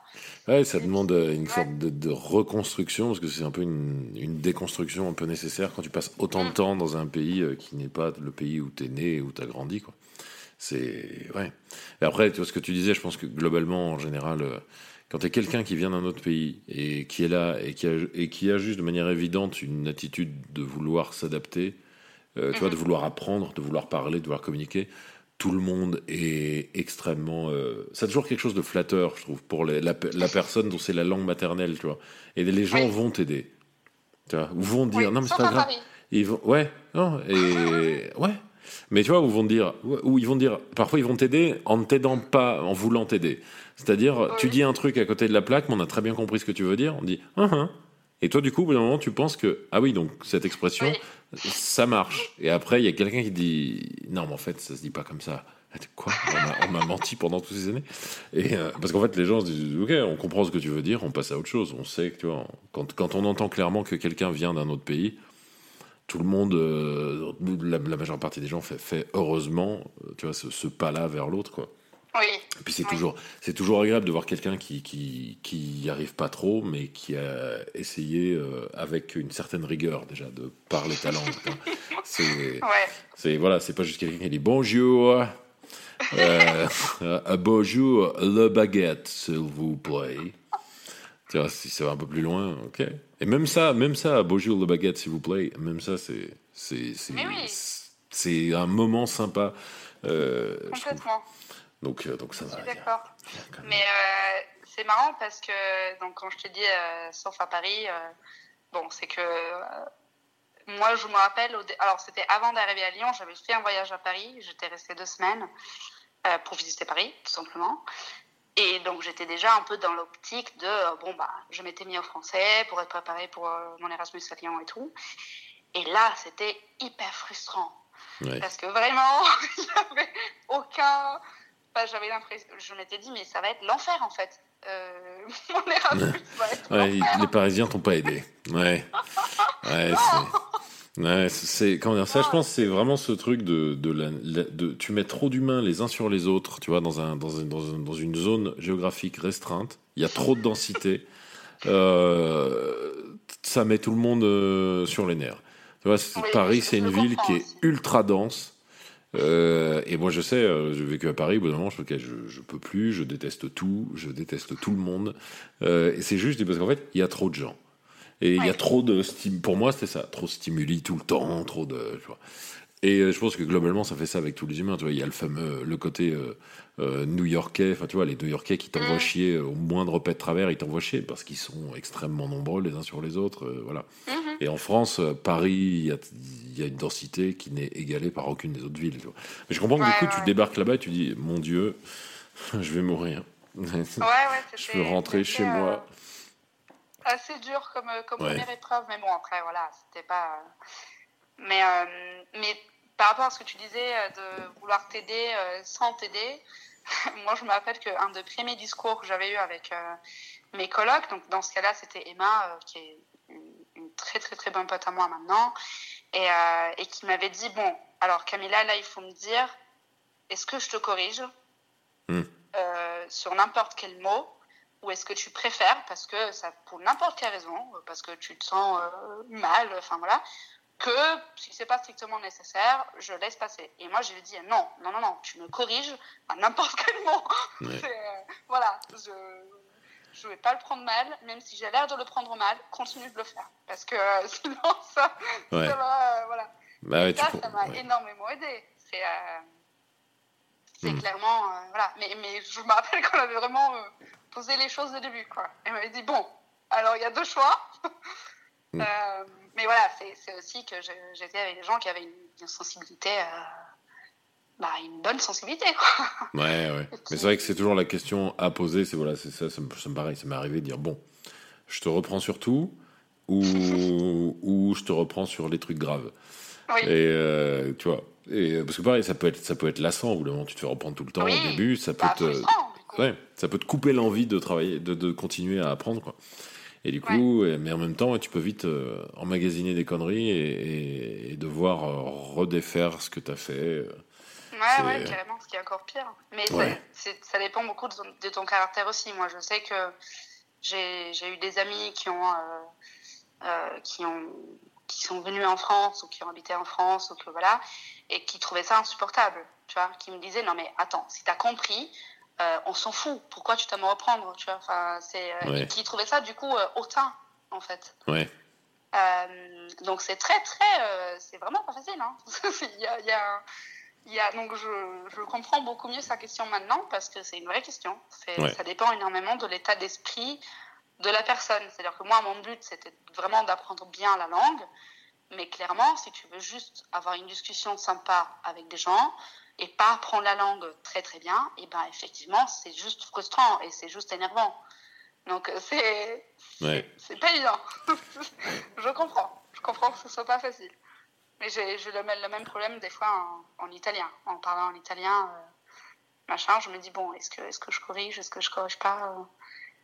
Ouais, ça et demande puis, une sorte de, de, reconstruction, parce que c'est un peu une, une, déconstruction un peu nécessaire quand tu passes autant de temps dans un pays qui n'est pas le pays où tu es né, où tu as grandi. Quoi C'est ouais. Et après, tu vois ce que tu disais, je pense que globalement, en général, euh, quand tu es quelqu'un qui vient d'un autre pays et qui est là et qui, a, et qui a juste de manière évidente une attitude de vouloir s'adapter, euh, tu vois, de vouloir apprendre, de vouloir parler, de vouloir communiquer, tout le monde est extrêmement. Euh, ça a toujours quelque chose de flatteur, je trouve, pour la, la, personne dont c'est la langue maternelle, tu vois. Et les gens vont t'aider. Tu vois, ou vont dire, non, mais c'est pas grave. Ils vont, ouais, non, et ouais. Mais tu vois, ils vont dire, ou ils vont dire, parfois ils vont t'aider en ne t'aidant pas, en voulant t'aider. C'est-à-dire, tu dis un truc à côté de la plaque, mais on a très bien compris ce que tu veux dire. On dit, uh -huh. et toi, du coup, au bout d'un moment, tu penses que, ah oui, donc cette expression, ça marche. Et après, il y a quelqu'un qui dit, non, mais en fait, ça se dit pas comme ça. Quoi? On m'a menti pendant toutes ces années? Et euh, parce qu'en fait, les gens se disent, ok, on comprend ce que tu veux dire, on passe à autre chose. On sait que, tu vois, quand, quand on entend clairement que quelqu'un vient d'un autre pays, tout le monde, euh, la, majeure partie des gens fait, heureusement, euh, tu vois, ce, pas-là vers l'autre, quoi. Oui. Et puis c'est toujours, c'est toujours agréable de voir quelqu'un qui, qui, qui arrive pas trop, mais qui a essayé euh, avec une certaine rigueur déjà de parler ta langue. c'est, ouais. voilà, c'est pas juste quelqu'un qui dit bonjour, euh, bonjour le baguette s'il vous plaît. Tu vois, si ça va un peu plus loin, ok. Et même ça, même ça, bonjour le baguette, s'il vous plaît, même ça, c'est, c'est, c'est, un moment sympa. Euh, Complètement. Donc, euh, donc ça va. Je suis d'accord. Mais euh, c'est marrant parce que, donc, quand je te dis, euh, sauf à Paris, bon, c'est que moi, je me rappelle, alors c'était avant d'arriver à Lyon, j'avais fait un voyage à Paris, j'étais restée deux semaines pour visiter Paris, tout simplement. Et donc j'étais déjà un peu dans l'optique de bon bah je m'étais mis au français pour être préparé pour mon Erasmus à Lyon et tout. Et là c'était hyper frustrant parce que vraiment avait aucun. Enfin, j'avais l'impression, je m'étais dit mais ça va être l'enfer en fait. Euh, mon Erasmus va être ouais, les Parisiens t'ont pas aidé. Ouais. ouais Ouais, c'est comment dire ça. Je pense c'est vraiment ce truc de de, la, de tu mets trop d'humains les uns sur les autres. Tu vois, dans un dans, un, dans, un, dans une zone géographique restreinte, il y a trop de densité. euh, ça met tout le monde euh, sur les nerfs. Tu vois, Paris, c'est une ville qui est ultra dense. Euh, et moi, je sais, euh, j'ai vécu à Paris. Au bout d'un moment, je, okay, je, je peux plus. Je déteste tout. Je déteste tout le monde. Euh, et c'est juste parce qu'en fait, il y a trop de gens. Et il y a trop de pour moi c'était ça, trop de stimuli tout le temps, trop de tu vois. Et euh, je pense que globalement ça fait ça avec tous les humains, tu vois, il y a le fameux le côté euh, euh new-yorkais, enfin tu vois les new-yorkais qui t'envoient mm. chier au moindre pet de travers, ils t'envoient chier parce qu'ils sont extrêmement nombreux les uns sur les autres, euh, voilà. Mm-hmm. Et en France, Paris, il y a, y a, une densité qui n'est égalée par aucune des autres villes. Tu vois. Mais je comprends que du coup tu débarques là-bas et tu dis mon Dieu, je vais mourir. Ouais, je veux rentrer chez moi assez dur comme, euh, comme première épreuve, mais bon, après, voilà, c'était pas. Euh, mais, euh, mais par rapport à ce que tu disais de vouloir t'aider sans t'aider, moi, je me rappelle qu'un des premiers discours que j'avais eu avec mes colocs, donc dans ce cas-là, c'était Emma, qui est une, très, très, très bonne pote à moi maintenant, et, et qui m'avait dit Bon, alors Camilla, là, il faut me dire, est-ce que je te corrige hmm. sur n'importe quel mot ou est-ce que tu préfères, parce que ça, pour n'importe quelle raison, parce que tu te sens euh, mal, enfin voilà, que si c'est pas strictement nécessaire, je laisse passer. Et moi, je lui dis non, non, non, non, tu me corriges à n'importe quel moment. Euh, voilà, je je vais pas le prendre mal, même si j'ai l'air de le prendre mal, continue de le faire, parce que euh, sinon ça, ça va, voilà. Bah ça, ça m'a énormément aidé. C'est c'est hmm. clairement voilà, mais mais je me rappelle qu'on avait vraiment poser les choses au début. Quoi. Elle m'avait dit bon, alors il y a deux choix. Mm. Mais voilà, c'est aussi que j'étais avec des gens qui avaient une, sensibilité. Euh, bah, une bonne sensibilité, quoi. Ouais, ouais. Mais c'est vrai que c'est toujours la question à poser. C'est voilà, c'est ça, ça me, ça me paraît, ça m'est arrivé de dire bon, je te reprends sur tout ou, ou je te reprends sur les trucs graves. Oui. Et euh, tu vois, et, parce que pareil, ça peut être, ça peut être lassant. Au bout moment, tu te fais reprendre tout le temps au début. Ça peut bah, te, Ouais, ça peut te couper l'envie de travailler, de, de, continuer à apprendre, quoi. Et du coup, mais en même temps, tu peux vite euh, emmagasiner des conneries et, et, devoir euh, redéfaire ce que tu as fait. Euh. Ouais, ouais, carrément, ce qui est encore pire. Mais ça dépend beaucoup de ton, de ton, caractère aussi. Moi, je sais que j'ai eu des amis qui ont, qui ont qui sont venus en France ou qui ont habité en France ou que voilà, et qui trouvaient ça insupportable, tu vois, qui me disaient non mais attends, si t'as compris, euh, on s'en fout, pourquoi tu t'aimes me reprendre, tu vois, enfin c'est, euh, qui trouvaient ça du coup hautain en fait. Ouais. donc c'est très très, c'est vraiment pas facile. Hein. il y a, il y a il y a, donc je, je, comprends beaucoup mieux sa question maintenant parce que c'est une vraie question. Ça dépend énormément de l'état d'esprit de la personne. C'est-à-dire que moi, mon but, c'était vraiment d'apprendre bien la langue. Mais clairement, si tu veux juste avoir une discussion sympa avec des gens et pas apprendre la langue très très bien, et ben effectivement, c'est juste frustrant et c'est juste énervant. Donc c'est c'est pas évident. je comprends. Je comprends que ce soit pas facile. Mais j'ai le, le, même problème des fois en, italien. En parlant en italien, euh, machin, je me dis, bon, est-ce que, est que je corrige, est-ce que je corrige pas euh,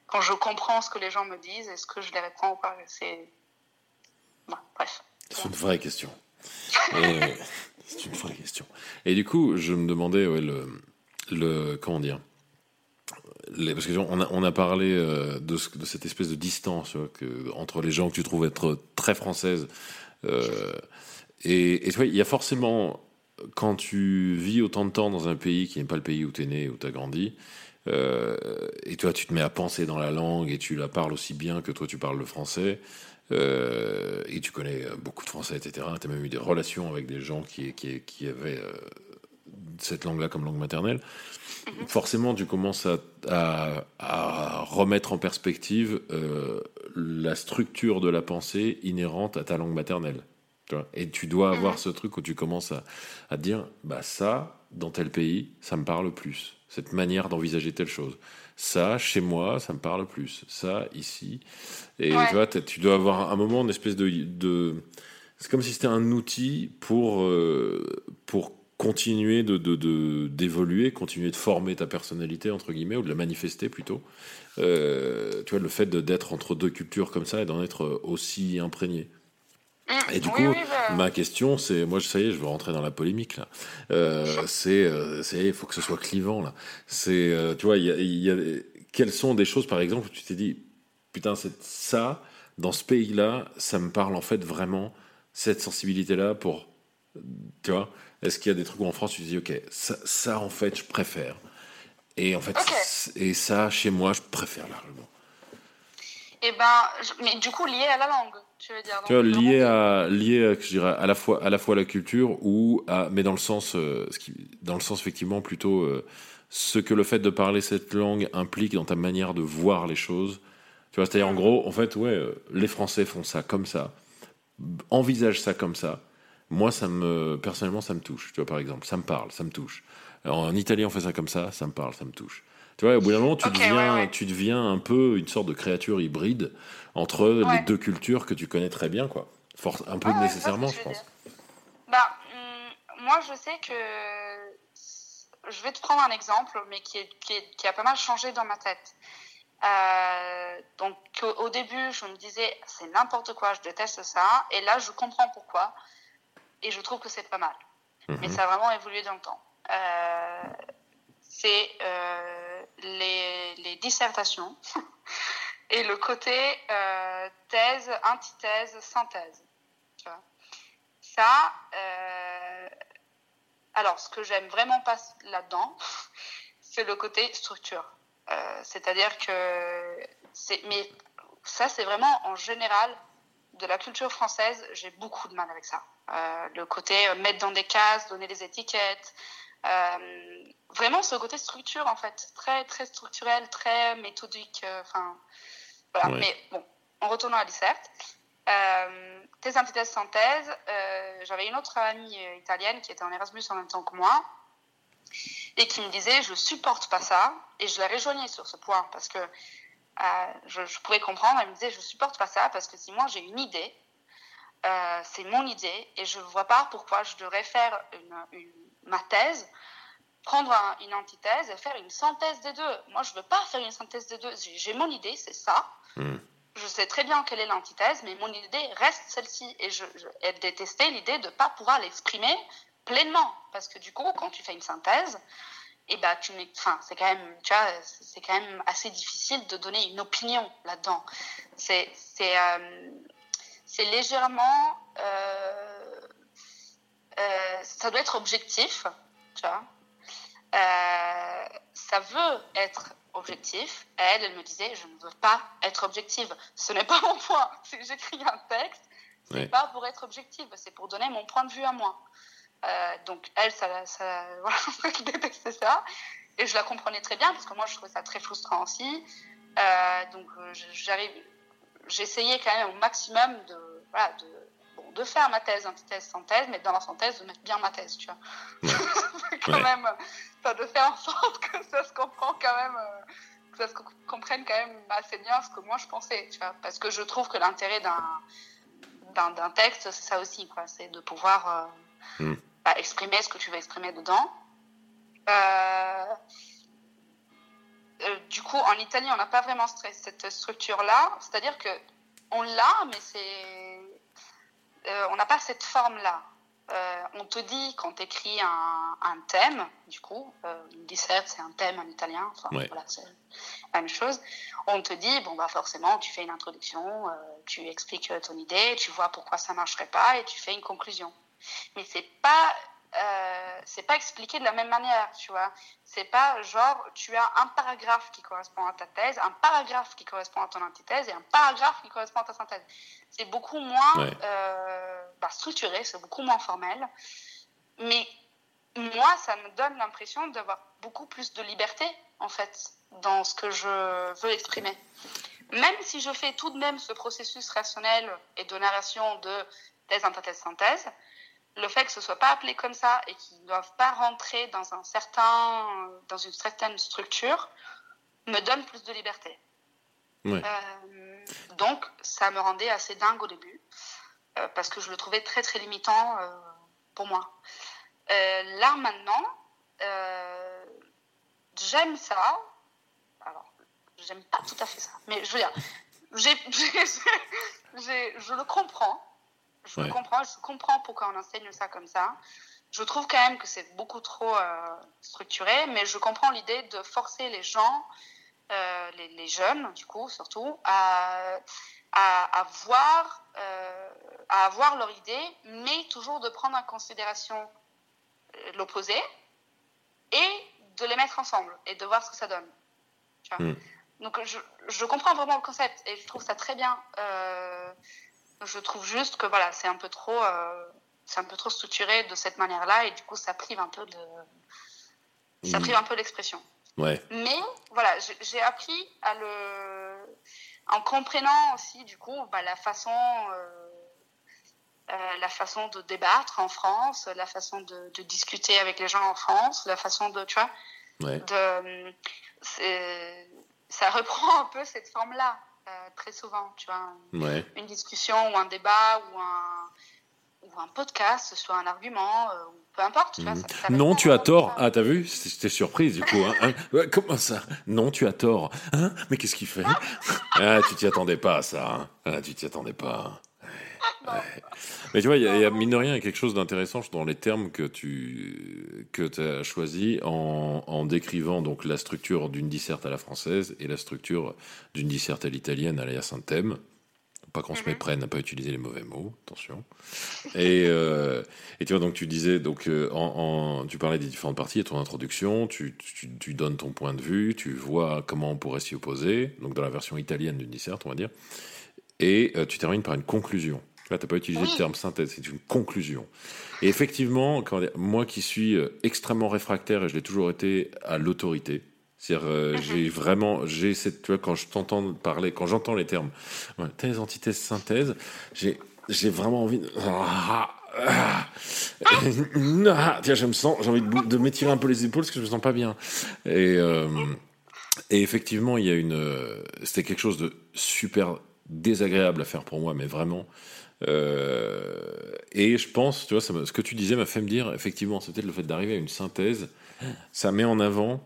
Quand je comprends ce que les gens me disent, est-ce que je les réponds ou pas? C'est. Bref. C'est une vraie question. C'est une vraie question. Et du coup, je me demandais, le, le. Comment dire parce qu'on a, on a parlé euh, de, cette espèce de distance que, entre les gens que tu trouves être très françaises euh, et, tu vois, il y a forcément, quand tu vis autant de temps dans un pays qui n'est pas le pays où tu es né, où tu as grandi, euh, et toi, tu te mets à penser dans la langue et tu la parles aussi bien que toi, tu parles le français. Euh, et tu connais beaucoup de français, etc. Tu as même eu des relations avec des gens qui, qui, qui avaient euh, cette langue-là comme langue maternelle. Mhm. Forcément, tu commences à, à, à remettre en perspective euh, la structure de la pensée inhérente à ta langue maternelle. Et tu dois avoir mhm. ce truc où tu commences à, à dire, bah ça, dans tel pays, ça me parle plus. Cette manière d'envisager telle chose. Ça, chez moi, ça me parle plus. Ça, ici. Et tu vois, tu dois avoir un moment, une espèce de... de... C'est comme si c'était un outil pour, euh, pour continuer de, d'évoluer, continuer de former ta personnalité, entre guillemets, ou de la manifester plutôt. Euh, tu vois, le fait d'être entre deux cultures comme ça et d'en être aussi imprégné. Mm. Et du coup. Ma question, c'est, moi, ça y est, je veux rentrer dans la polémique là. Euh, c'est, euh, il faut que ce soit clivant là. C'est, euh, tu vois, il y a, y a, quelles sont des choses, par exemple, où tu t'es dit, putain, c'est ça, dans ce pays-là, ça me parle en fait vraiment cette sensibilité-là pour, tu vois. Est-ce qu'il y a des trucs où en France tu te dis, ok, ça, ça en fait, je préfère. Et en fait, et ça, chez moi, je préfère largement. Et eh ben, mais du coup, lié à la langue tu veux dire tu vois, lié à lié je dirais à la fois à la fois la culture ou à mais dans le sens euh, ce qui, dans le sens effectivement plutôt euh, ce que le fait de parler cette langue implique dans ta manière de voir les choses. Tu vois c'est-à-dire en gros en fait ouais euh, les français font ça comme ça envisagent ça comme ça. Moi ça me personnellement ça me touche tu vois par exemple ça me parle ça me touche. En italien on fait ça comme ça ça me parle ça me touche tu vois, au bout d'un moment, tu, deviens, tu deviens un peu une sorte de créature hybride entre les deux cultures que tu connais très bien, quoi. Force, un peu nécessairement, je pense. Bah, hum, moi, je sais que. Je vais te prendre un exemple, mais qui, est, qui, a pas mal changé dans ma tête. Euh, donc, au, début, je me disais, c'est n'importe quoi, je déteste ça. Et là, je comprends pourquoi. Et je trouve que c'est pas mal. Mais mhm. ça a vraiment évolué dans le temps. Euh, c'est euh, les, les, dissertations et le côté euh, thèse, antithèse, synthèse. Ça, euh, alors ce que j'aime vraiment pas là-dedans, c'est le côté structure. C'est-à-dire que mais ça c'est vraiment en général de la culture française, j'ai beaucoup de mal avec ça. le côté mettre dans des cases, donner des étiquettes, euh, vraiment ce côté structure en fait, très très structurel, très méthodique. Euh, enfin, voilà. Mais bon, en retournant à l'ICERT, euh, thèse, antithèse, synthèse, euh, j'avais une autre amie italienne qui était en Erasmus en même temps que moi et qui me disait je supporte pas ça et je la rejoignais sur ce point parce que euh, je, je, pouvais comprendre. Elle me disait je supporte pas ça parce que si moi j'ai une idée, euh, c'est mon idée et je ne vois pas pourquoi je devrais faire une, une ma thèse, prendre une antithèse et faire une synthèse des deux. Moi, je ne veux pas faire une synthèse des deux. J'ai mon idée, c'est ça. Hmm. Je sais très bien quelle est l'antithèse, mais mon idée reste celle-ci. Et je, je détestais l'idée de ne pas pouvoir l'exprimer pleinement. Parce que du coup, quand tu fais une synthèse, et eh ben, tu enfin, c'est quand même, tu vois, c'est quand même assez difficile de donner une opinion là-dedans. C'est, c'est, euh, c'est légèrement euh, euh, ça doit être objectif, tu vois. Euh, ça veut être objectif. Elle, elle me disait, je ne veux pas être objective. Ce n'est pas mon point. J'écris un texte, c'est Ouais. pas pour être objective, c'est pour donner mon point de vue à moi. Euh, donc elle, ça, ça, voilà, détestait ça. Et je la comprenais très bien parce que moi, je trouvais ça très frustrant aussi. Euh, donc j'arrive, j'essayais quand même au maximum de, voilà, de, de faire ma thèse, antithèse, synthèse, mais dans la synthèse, de mettre bien ma thèse, tu vois. quand Ouais. même, enfin, de faire en sorte que ça se comprend quand même, euh, que ça se co- comprenne quand même assez bien ce que moi je pensais, tu vois. Parce que je trouve que l'intérêt d'un, d'un, texte, c'est ça aussi, quoi. C'est de pouvoir euh, Mm. bah, exprimer ce que tu veux exprimer dedans. Euh, euh, du coup, en Italie, on n'a pas vraiment cette structure-là. C'est-à-dire que on l'a, mais c'est, euh, on n'a pas cette forme-là. Euh, on te dit quand tu écris un, un thème, du coup, euh, une disserte, c'est un thème en italien, enfin, Ouais. voilà, c'est la même chose. On te dit, bon, bah, forcément, tu fais une introduction, euh, tu expliques ton idée, tu vois pourquoi ça marcherait pas et tu fais une conclusion. Mais c'est pas, c'est pas expliqué de la même manière, tu vois. C'est pas genre, tu as un paragraphe qui correspond à ta thèse, un paragraphe qui correspond à ton antithèse et un paragraphe qui correspond à ta synthèse. C'est beaucoup moins Ouais. euh, bah, structuré, c'est beaucoup moins formel. Mais moi, ça me donne l'impression d'avoir beaucoup plus de liberté, en fait, dans ce que je veux exprimer. Même si je fais tout de même ce processus rationnel et de narration de thèse, antithèse, synthèse, le fait que ce soit pas appelé comme ça et qu'ils ne doivent pas rentrer dans, un certain, dans une certaine structure me donne plus de liberté. Ouais. Euh, donc, ça me rendait assez dingue au début, euh, parce que je le trouvais très très limitant euh, pour moi. Euh, là maintenant, j'aime ça. Alors, j'aime pas tout à fait ça, mais je veux dire, je le comprends. Je Ouais. le comprends, je comprends pourquoi on enseigne ça comme ça. Je trouve quand même que c'est beaucoup trop structuré, mais je comprends l'idée de forcer les gens euh, les, les jeunes, du coup, surtout, à, à, à voir, euh, à avoir leur idée, mais toujours de prendre en considération euh, l'opposé et de les mettre ensemble et de voir ce que ça donne. Tu vois. Mm. Donc, je, je comprends vraiment le concept et je trouve ça très bien. Euh, je trouve juste que voilà, c'est un peu trop, c'est un peu trop structuré de cette manière-là et du coup, ça prive un peu de, ça Mm. prive un peu l'expression. Ouais. Mais voilà, j'ai- appris à le. En comprenant aussi, du coup, bah, la façon. euh, euh, la façon de débattre en France, la façon de, de discuter avec les gens en France, la façon de, tu vois, Ouais. de, c'est- ça reprend un peu cette forme-là euh, très souvent, tu vois, Ouais. une discussion ou un débat ou un ou un podcast, soit un argument, euh, ou peu importe, tu vois. ça- ça Non, tu as tort. Ah, t'as vu? J'étais surprise du coup. hein. Hein comment ça? Non, tu as tort. Hein? Mais qu'est-ce qu'il fait? Ah, tu t'y attendais pas à ça. hein. Ah, tu t'y attendais pas. Ouais. Mais tu vois, il y, a- il y a mine de rien quelque chose d'intéressant dans les termes que tu que as choisi en, en décrivant donc la structure d'une disserte à la française et la structure d'une disserte à l'italienne à la thème. Pas qu'on se Mhm. méprenne à pas utiliser les mauvais mots, attention. Et, euh, et tu vois, donc tu disais, donc euh, en, en- tu parlais des différentes parties, et ton introduction, tu, tu, tu donnes ton point de vue, tu vois comment on pourrait s'y opposer, donc dans la version italienne d'une disserte, on va dire, et euh, tu termines par une conclusion. Là, tu n'as pas utilisé Oui. le terme synthèse, c'est une conclusion. Et effectivement, comment dire, moi qui suis extrêmement réfractaire, et je l'ai toujours été, à l'autorité, c'est-à-dire, euh, Mhm. j'ai vraiment, j'ai cette, tu vois, quand je t'entends parler, quand j'entends les termes ouais, thèse, antithèse, synthèse, j'ai, j'ai vraiment envie de, ah, ah, ah, tiens, je me sens, j'ai envie de, m'étirer un peu les épaules parce que je me sens pas bien. Et, euh, et effectivement, il y a une, c'était quelque chose de super désagréable à faire pour moi, mais vraiment. Euh, et je pense, tu vois, ça ce que tu disais m'a fait me dire, effectivement, c'est peut-être le fait d'arriver à une synthèse, ça met en avant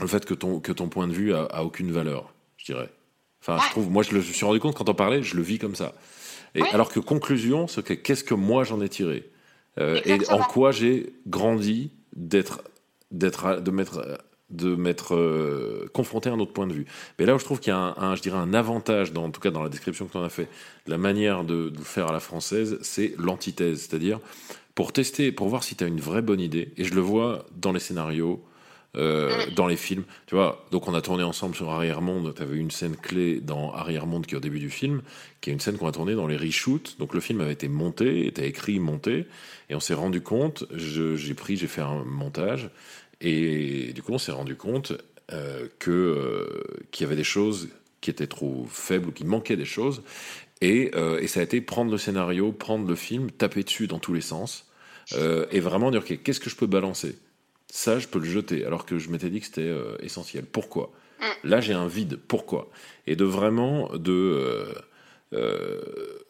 le fait que ton, que ton point de vue a, a aucune valeur, je dirais. Enfin, je trouve, moi, je, le, je me suis rendu compte quand on parlait, je le vis comme ça. Et alors que conclusion, c'est que qu'est-ce que moi j'en ai tiré? Euh, et en quoi j'ai grandi d'être, d'être, de m'être de m'être euh, confronté à un autre point de vue? Mais là où je trouve qu'il y a un, je dirais un avantage, dans, en tout cas dans la description que tu en as fait, la manière de, de faire à la française, c'est l'antithèse. C'est-à-dire, pour tester, pour voir si tu as une vraie bonne idée, et je le vois dans les scénarios, euh, dans les films. Tu vois, donc on a tourné ensemble sur Arrière-Monde. Tu avais une scène clé dans Arrière-Monde qui est au début du film, qui est une scène qu'on a tournée dans les reshoots. Donc le film avait été monté, était écrit, monté, et on s'est rendu compte. J'ai pris, j'ai fait un montage, et du coup on s'est rendu compte euh, que euh, qu'il y avait des choses qui étaient trop faibles ou qui manquaient des choses. Et, ça a été prendre le scénario, prendre le film, taper dessus dans tous les sens, et vraiment dire qu'est-ce que je peux balancer? Ça, je peux le jeter, alors que je m'étais dit que c'était euh, essentiel. Pourquoi? Mm. Là, j'ai un vide. Pourquoi? Et de vraiment de, euh, euh,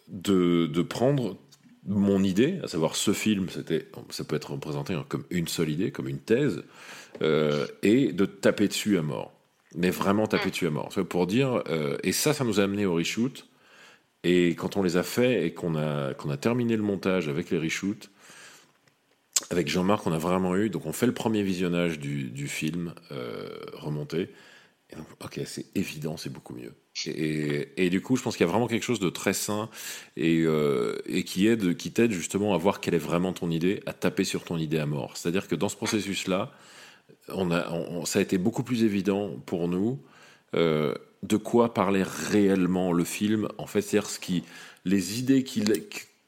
de, de prendre mon idée, à savoir ce film, c'était, ça peut être représenté comme une seule idée, comme une thèse, et de taper dessus à mort. Mais vraiment taper mm. dessus à mort. Pour dire, et ça, ça nous a amené au reshoot. Et quand on les a fait et qu'on a, qu'on a terminé le montage avec les reshoots, avec Jean-Marc, on a vraiment eu. Donc, on fait le premier visionnage du, du film euh, remonté. Ok, c'est évident, c'est beaucoup mieux. Et, et, du coup, je pense qu'il y a vraiment quelque chose de très sain et, euh, et qui aide, qui t'aide justement à voir quelle est vraiment ton idée, à taper sur ton idée à mort. C'est-à-dire que dans ce processus-là, on a, ça a été beaucoup plus évident pour nous euh, de quoi parlait réellement le film. En fait, c'est-à-dire les idées qu'il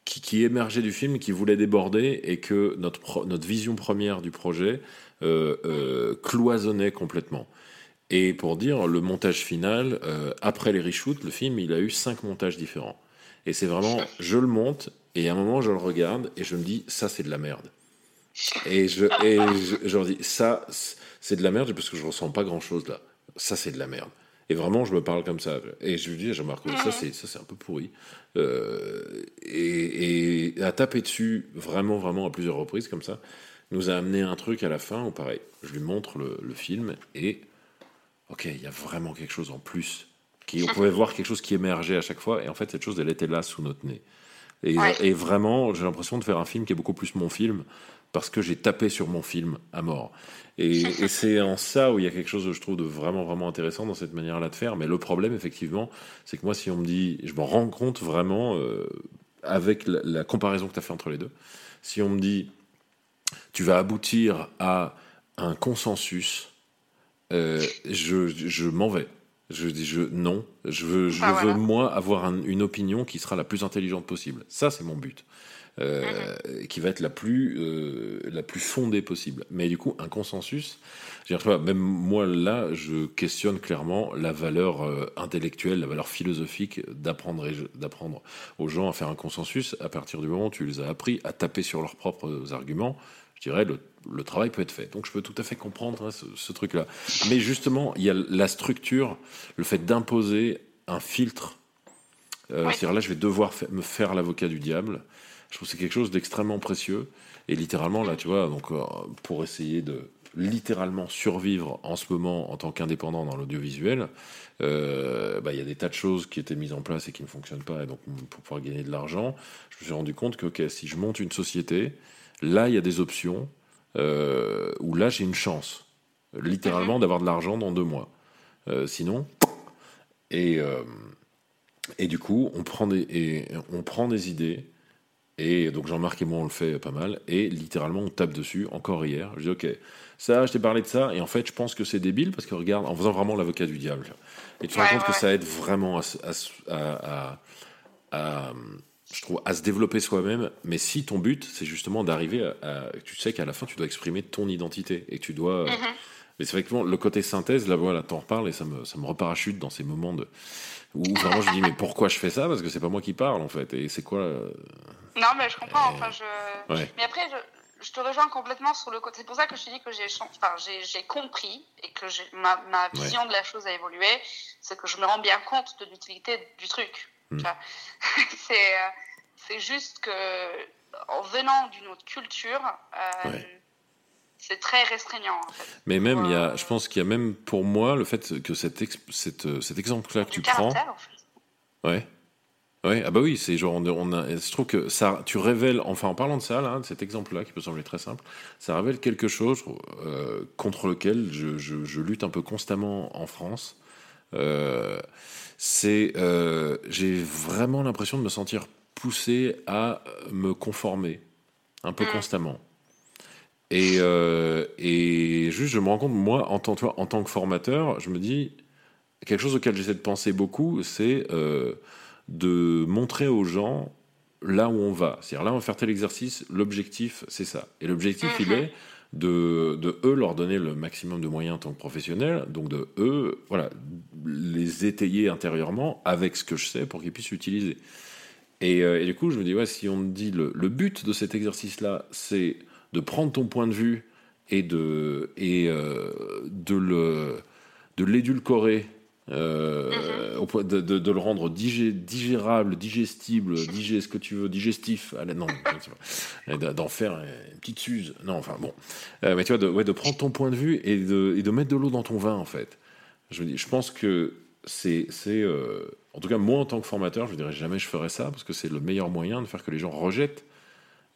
qui, émergeait du film, qui voulait déborder, et que notre, notre vision première du projet euh, euh, cloisonnait complètement. Et pour dire, le montage final, euh, après les reshoots, le film, il a eu cinq montages différents. Et c'est vraiment, je le monte, et à un moment, je le regarde, et je me dis, ça, c'est de la merde. Et je, et je, je leur dis, ça, c'est de la merde, parce que je ressens pas grand-chose là. Ça, c'est de la merde. Et vraiment, je me parle comme ça. Et je lui dis, Jean-Marc, ça, c'est, ça, c'est un peu pourri. Euh, et, et, à taper dessus, vraiment, vraiment, à plusieurs reprises, comme ça, nous a amené un truc à la fin où, pareil, je lui montre le, le film et, ok, il y a vraiment quelque chose en plus. Qui, on pouvait voir quelque chose qui émergeait à chaque fois. Et en fait, cette chose, elle était là sous notre nez. Et, et vraiment, j'ai l'impression de faire un film qui est beaucoup plus mon film parce que j'ai tapé sur mon film à mort. Et, c'est en ça où il y a quelque chose, je trouve, de vraiment, vraiment intéressant dans cette manière-là de faire. Mais le problème, effectivement, c'est que moi, si on me dit, je m'en rends compte vraiment euh, avec la, comparaison que tu as fait entre les deux, si on me dit, tu vas aboutir à un consensus, euh, je, je m'en vais. Je dis je non, je veux, je ah, veux moi avoir une opinion qui sera la plus intelligente possible. Ça c'est mon but. Euh, qui va être la plus, euh, la plus fondée possible. Mais du coup, un consensus, même moi là, je questionne clairement la valeur euh, intellectuelle, la valeur philosophique d'apprendre, d'apprendre aux gens à faire un consensus à partir du moment où tu les as appris à taper sur leurs propres arguments. Je dirais le, le travail peut être fait. Donc je peux tout à fait comprendre hein, ce, ce truc-là. Mais justement, il y a la structure, le fait d'imposer un filtre. C'est-à-dire là, je vais devoir me faire l'avocat du diable. Je trouve que c'est quelque chose d'extrêmement précieux. Et littéralement, là, tu vois, donc, euh, pour essayer de littéralement survivre en ce moment en tant qu'indépendant dans l'audiovisuel, euh, bah, il y a des tas de choses qui étaient mises en place et qui ne fonctionnent pas. Et donc, pour pouvoir gagner de l'argent, je me suis rendu compte que ok, si je monte une société, là, il y a des options euh, où là, j'ai une chance, littéralement, mhm. d'avoir de l'argent dans deux mois. sinon, et, et du coup, on prend des, et on prend des idées et donc Jean-Marc et moi, on le fait pas mal. Et littéralement, on tape dessus, encore hier. Je dis, ok, ça, je t'ai parlé de ça. Et en fait, je pense que c'est débile parce que regarde, en faisant vraiment l'avocat du diable. Et tu te rends compte que ça aide vraiment à, à, je trouve, à se développer soi-même. Mais si ton but, c'est justement d'arriver à, Tu sais qu'à la fin, tu dois exprimer ton identité. Et tu dois. Mm-hmm. Mais c'est effectivement le côté synthèse, là, voilà, t'en reparles et ça me, ça me reparachute dans ces moments de où vraiment je dis mais pourquoi je fais ça? Parce que c'est pas moi qui parle en fait et c'est quoi euh, non mais je comprends enfin je mais après je, je, te rejoins complètement sur le côté c'est pour ça que je te dis que j'ai enfin, compris et que ma, ma vision de la chose a évolué c'est que je me rends bien compte de l'utilité du truc hmm. c'est euh, c'est juste que en venant d'une autre culture euh, c'est très restreignant. En fait. Mais même, il y a, je pense qu'il y a même pour moi le fait que cet exemple-là que tu prends. En fait. Ouais. Ouais, ah bah oui, c'est genre, on, a, je trouve que ça, tu révèles, enfin en parlant de ça, là, de cet exemple-là, qui peut sembler très simple, ça révèle quelque chose euh, contre lequel je, je, je, lutte un peu constamment en France. Euh, c'est, euh, j'ai vraiment l'impression de me sentir poussé à me conformer un peu mm. constamment. Et, et juste, je me rends compte, moi, en tant, en tant que formateur, je me dis, quelque chose auquel j'essaie de penser beaucoup, c'est de montrer aux gens là où on va. C'est-à-dire là, on va faire tel exercice, l'objectif, c'est ça. Et l'objectif, il mhm. est de, de, eux leur donner le maximum de moyens en tant que professionnels, donc de eux, voilà, les étayer intérieurement avec ce que je sais pour qu'ils puissent l'utiliser. Et, euh, et, du coup, je me dis, ouais, si on me dit le, le but de cet exercice-là, c'est de prendre ton point de vue et de, et, euh, de le de l'édulcorer euh, mhm. de, de, le rendre digérable, digestible, digé, ce que tu veux, digestif. Non, d'en faire une petite suze. Non, enfin bon. Euh, mais tu vois, de, ouais, de prendre ton point de vue et de, et de mettre de l'eau dans ton vin, en fait. Je, pense que c'est. c'est euh, en tout cas, moi, en tant que formateur, je ne dirais jamais je ferais ça, parce que c'est le meilleur moyen de faire que les gens rejettent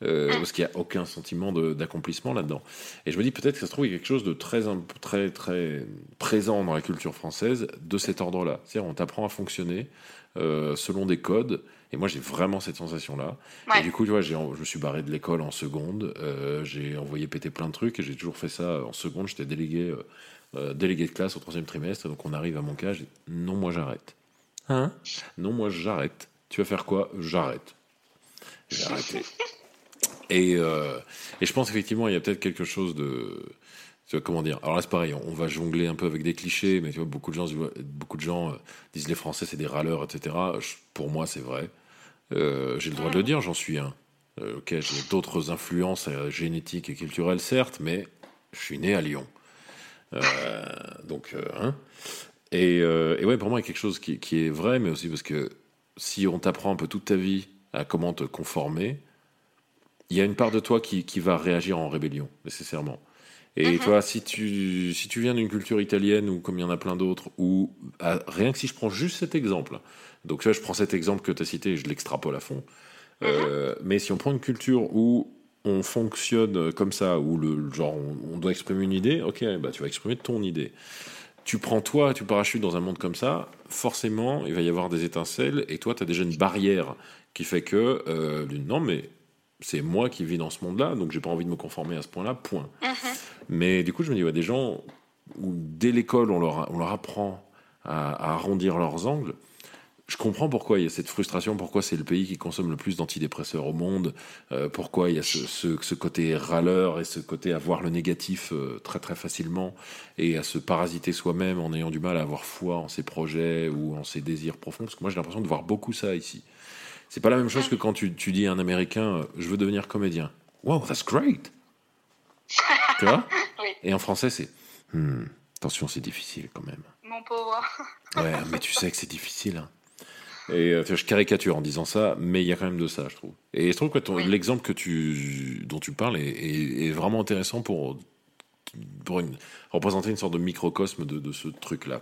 euh, mm. parce qu'il n'y a aucun sentiment d'accomplissement là-dedans. Et je me dis peut-être que ça se trouve, il y a quelque chose de très, très, très présent dans la culture française de cet ordre-là. C'est-à-dire, on t'apprend à fonctionner euh, selon des codes. Et moi, j'ai vraiment cette sensation-là. Et du coup, tu vois, je me suis barré de l'école en seconde. Euh, j'ai envoyé péter plein de trucs et j'ai toujours fait ça en seconde. J'étais délégué, délégué de classe au troisième trimestre. Donc, on arrive à mon cas. non, moi, j'arrête. Hein? Non, moi, j'arrête. Tu vas faire quoi? J'arrête. J'ai arrêté. Et, euh, et je pense effectivement, il y a peut-être quelque chose de. Comment dire Alors là, c'est pareil, on va jongler un peu avec des clichés, mais tu vois, beaucoup de gens, beaucoup de gens euh, disent les Français, c'est des râleurs, etc. pour moi, c'est vrai. Euh, j'ai le droit de le dire, j'en suis un. ok, j'ai d'autres influences génétiques et culturelles, certes, mais je suis né à Lyon. donc, hein. Et, et, ouais, pour moi, il y a quelque chose qui, est vrai, mais aussi parce que si on t'apprend un peu toute ta vie à comment te conformer, il y a une part de toi qui, qui va réagir en rébellion, nécessairement. Et mhm. toi, si tu, si tu viens d'une culture italienne ou comme il y en a plein d'autres, ou rien que si je prends juste cet exemple, donc là je prends cet exemple que tu as cité et je l'extrapole à fond, euh, mhm. mais si on prend une culture où on fonctionne comme ça, où le genre on, doit exprimer une idée, ok, bah tu vas exprimer ton idée. Tu prends toi, tu parachutes dans un monde comme ça, forcément il va y avoir des étincelles et toi tu as déjà une barrière qui fait que euh, non mais c'est moi qui vis dans ce monde-là, donc j'ai pas envie de me conformer à ce point-là, point. Mhm. Mais du coup, je me dis, ouais, des gens où dès l'école, on leur, on leur apprend à, arrondir leurs angles, je comprends pourquoi il y a cette frustration, pourquoi c'est le pays qui consomme le plus d'antidépresseurs au monde, euh, pourquoi il y a ce, ce, côté râleur et ce côté à voir le négatif euh, très très facilement et à se parasiter soi-même en ayant du mal à avoir foi en ses projets ou en ses désirs profonds. Parce que moi j'ai l'impression de voir beaucoup ça ici. C'est pas la même chose que quand tu, tu dis à un Américain euh, je veux devenir comédien. Wow, that's great. tu vois Et en français, c'est hmm, attention, c'est difficile quand même. Mon pauvre. ouais, mais tu sais que c'est difficile. Hein. Et euh, je caricature en disant ça, mais il y a quand même de ça, je trouve. Et je trouve que l'exemple que tu, dont tu parles est, est, vraiment intéressant pour, pour une, représenter une sorte de microcosme de, de ce truc-là.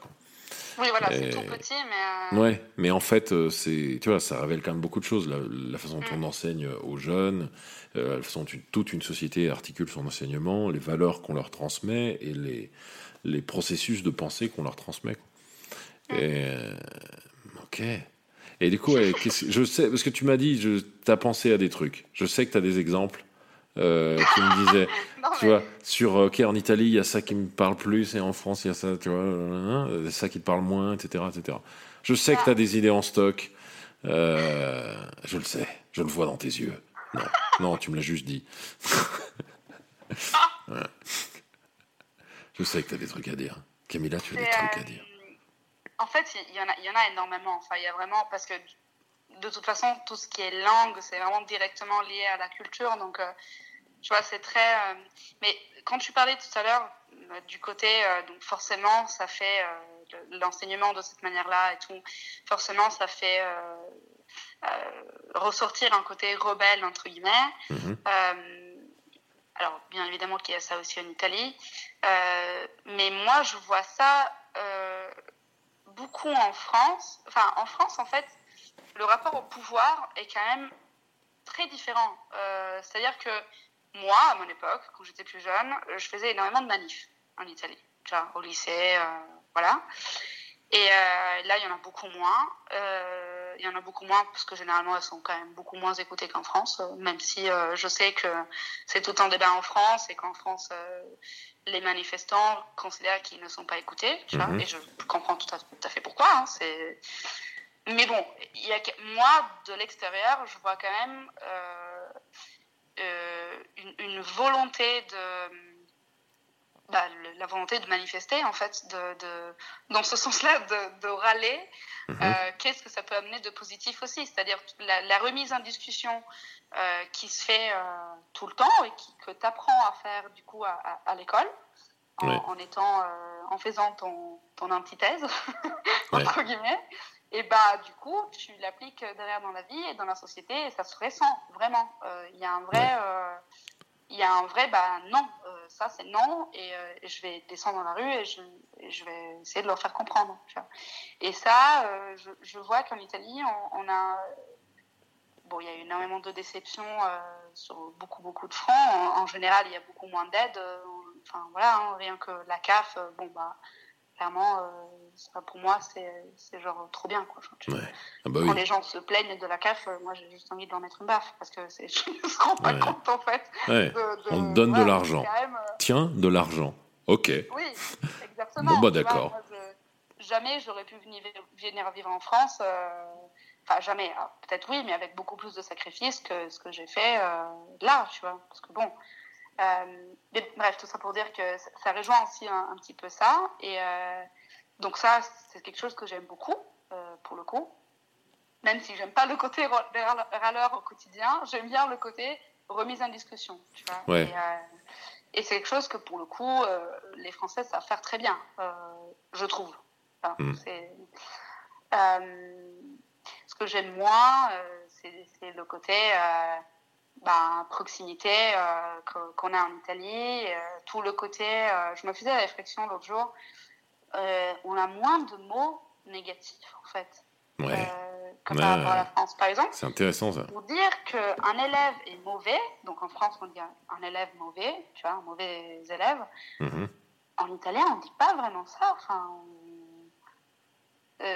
Oui, voilà, c'est tout petit, mais. Euh, ouais, mais en fait, euh, c'est, tu vois, ça révèle quand même beaucoup de choses. La, façon dont on mm. enseigne aux jeunes, euh, la façon dont toute une société articule son enseignement, les valeurs qu'on leur transmet et les, les processus de pensée qu'on leur transmet. Mm. Et, ok. Et du coup, je sais, parce que tu m'as dit, tu as pensé à des trucs. Je sais que tu as des exemples euh, qui me disait, tu vois, sur, ok, en Italie, il y a ça qui me parle plus, et en France, il y a ça, tu vois, euh, ça qui te parle moins, etc., etc. Je sais que tu as des idées en stock. Euh, je le sais, je le vois dans tes yeux. Non, non, tu me l'as juste dit. Je sais que tu as des trucs à dire. Camilla, tu as des trucs à dire. En fait, il y, en a, il y en a énormément. Enfin, il y a vraiment, parce que de toute façon, tout ce qui est langue, c'est vraiment directement lié à la culture. Donc, euh, tu vois, c'est très. Euh, mais quand tu parlais tout à l'heure euh, du côté, donc forcément, ça fait l'enseignement de cette manière-là et tout. Forcément, ça fait ressortir un côté rebelle entre guillemets. Mhm. alors, bien évidemment qu'il y a ça aussi en Italie, mais moi, je vois ça beaucoup en France. Enfin, en France, en fait, le rapport au pouvoir est quand même très différent. Euh, C'est-à-dire que moi, à mon époque, quand j'étais plus jeune, je faisais énormément de manifs en Italie, au lycée, euh, voilà. Et euh, là, il y en a beaucoup moins. Il y en a beaucoup moins parce que généralement, elles sont quand même beaucoup moins écoutées qu'en France, même si je sais que c'est tout un débat en France et qu'en France, les manifestants considèrent qu'ils ne sont pas écoutés, tu vois, Mhm. et je comprends tout à, tout à fait pourquoi. hein, c'est... Mais bon, y a, moi, de l'extérieur, je vois quand même euh, euh, une, une volonté de bah, le- la volonté de manifester en fait de, de dans ce sens-là de, de râler Mhm. euh, qu'est-ce que ça peut amener de positif aussi? C'est-à-dire la, la remise en discussion euh, qui se fait euh, tout le temps et qui, que tu apprends à faire du coup à, à, à l'école en, Ouais. en étant en faisant ton, ton antithèse Ouais. entre guillemets et bah du coup tu l'appliques derrière dans la vie et dans la société et ça se ressent vraiment Euh, il y a un vrai Ouais. euh, il y a un vrai bah non euh, ça c'est non et, euh, je vais descendre dans la rue et je, et je vais essayer de leur faire comprendre tu vois. et ça euh, je, je vois qu'en Italie on, on a bon il y a eu énormément de déceptions euh, sur beaucoup beaucoup de fronts en, en général il y a beaucoup moins d'aide euh, enfin voilà hein, rien que la CAF euh, bon bah clairement euh, pour moi c'est genre trop bien quoi. Ouais. Ah bah Quand les gens se plaignent de la CAF, euh, moi j'ai juste envie de leur mettre une baffe parce que je ne se rends pas Ouais. compte en fait. Ouais. de- de- On te donne de l'argent. euh, Tiens, de l'argent. Ok. oui, exactement. Bon, bah, d'accord. jamais j'aurais pu venir, venir vivre en France. euh, Enfin, jamais. Alors, Peut-être oui, mais avec beaucoup plus de sacrifices que ce que j'ai fait là, tu vois. Parce que bon. Euh, mais bref, tout ça pour dire que ça, ça rejoint aussi un, un petit peu ça. Et euh, donc, ça, c'est quelque chose que j'aime beaucoup, euh, pour le coup. Même si j'aime pas le côté râleur au quotidien, j'aime bien le côté remise en discussion, tu vois. Ouais. Et, et c'est quelque chose que pour le coup, les Français savent faire très bien, je trouve. Enfin, Mm. euh, ce que j'aime moins, euh, c'est le côté bah, proximité euh, qu'on a en Italie, euh, tout le côté. euh, je me faisais la réflexion l'autre jour. on a moins de mots négatifs en fait, Ouais. que Ouais, par rapport à la France. Par exemple, C'est intéressant ça. pour dire qu'un élève est mauvais, donc en France on dit un, élève mauvais, tu vois, un mauvais élève, Mhm. en italien on dit pas vraiment ça. Enfin, on,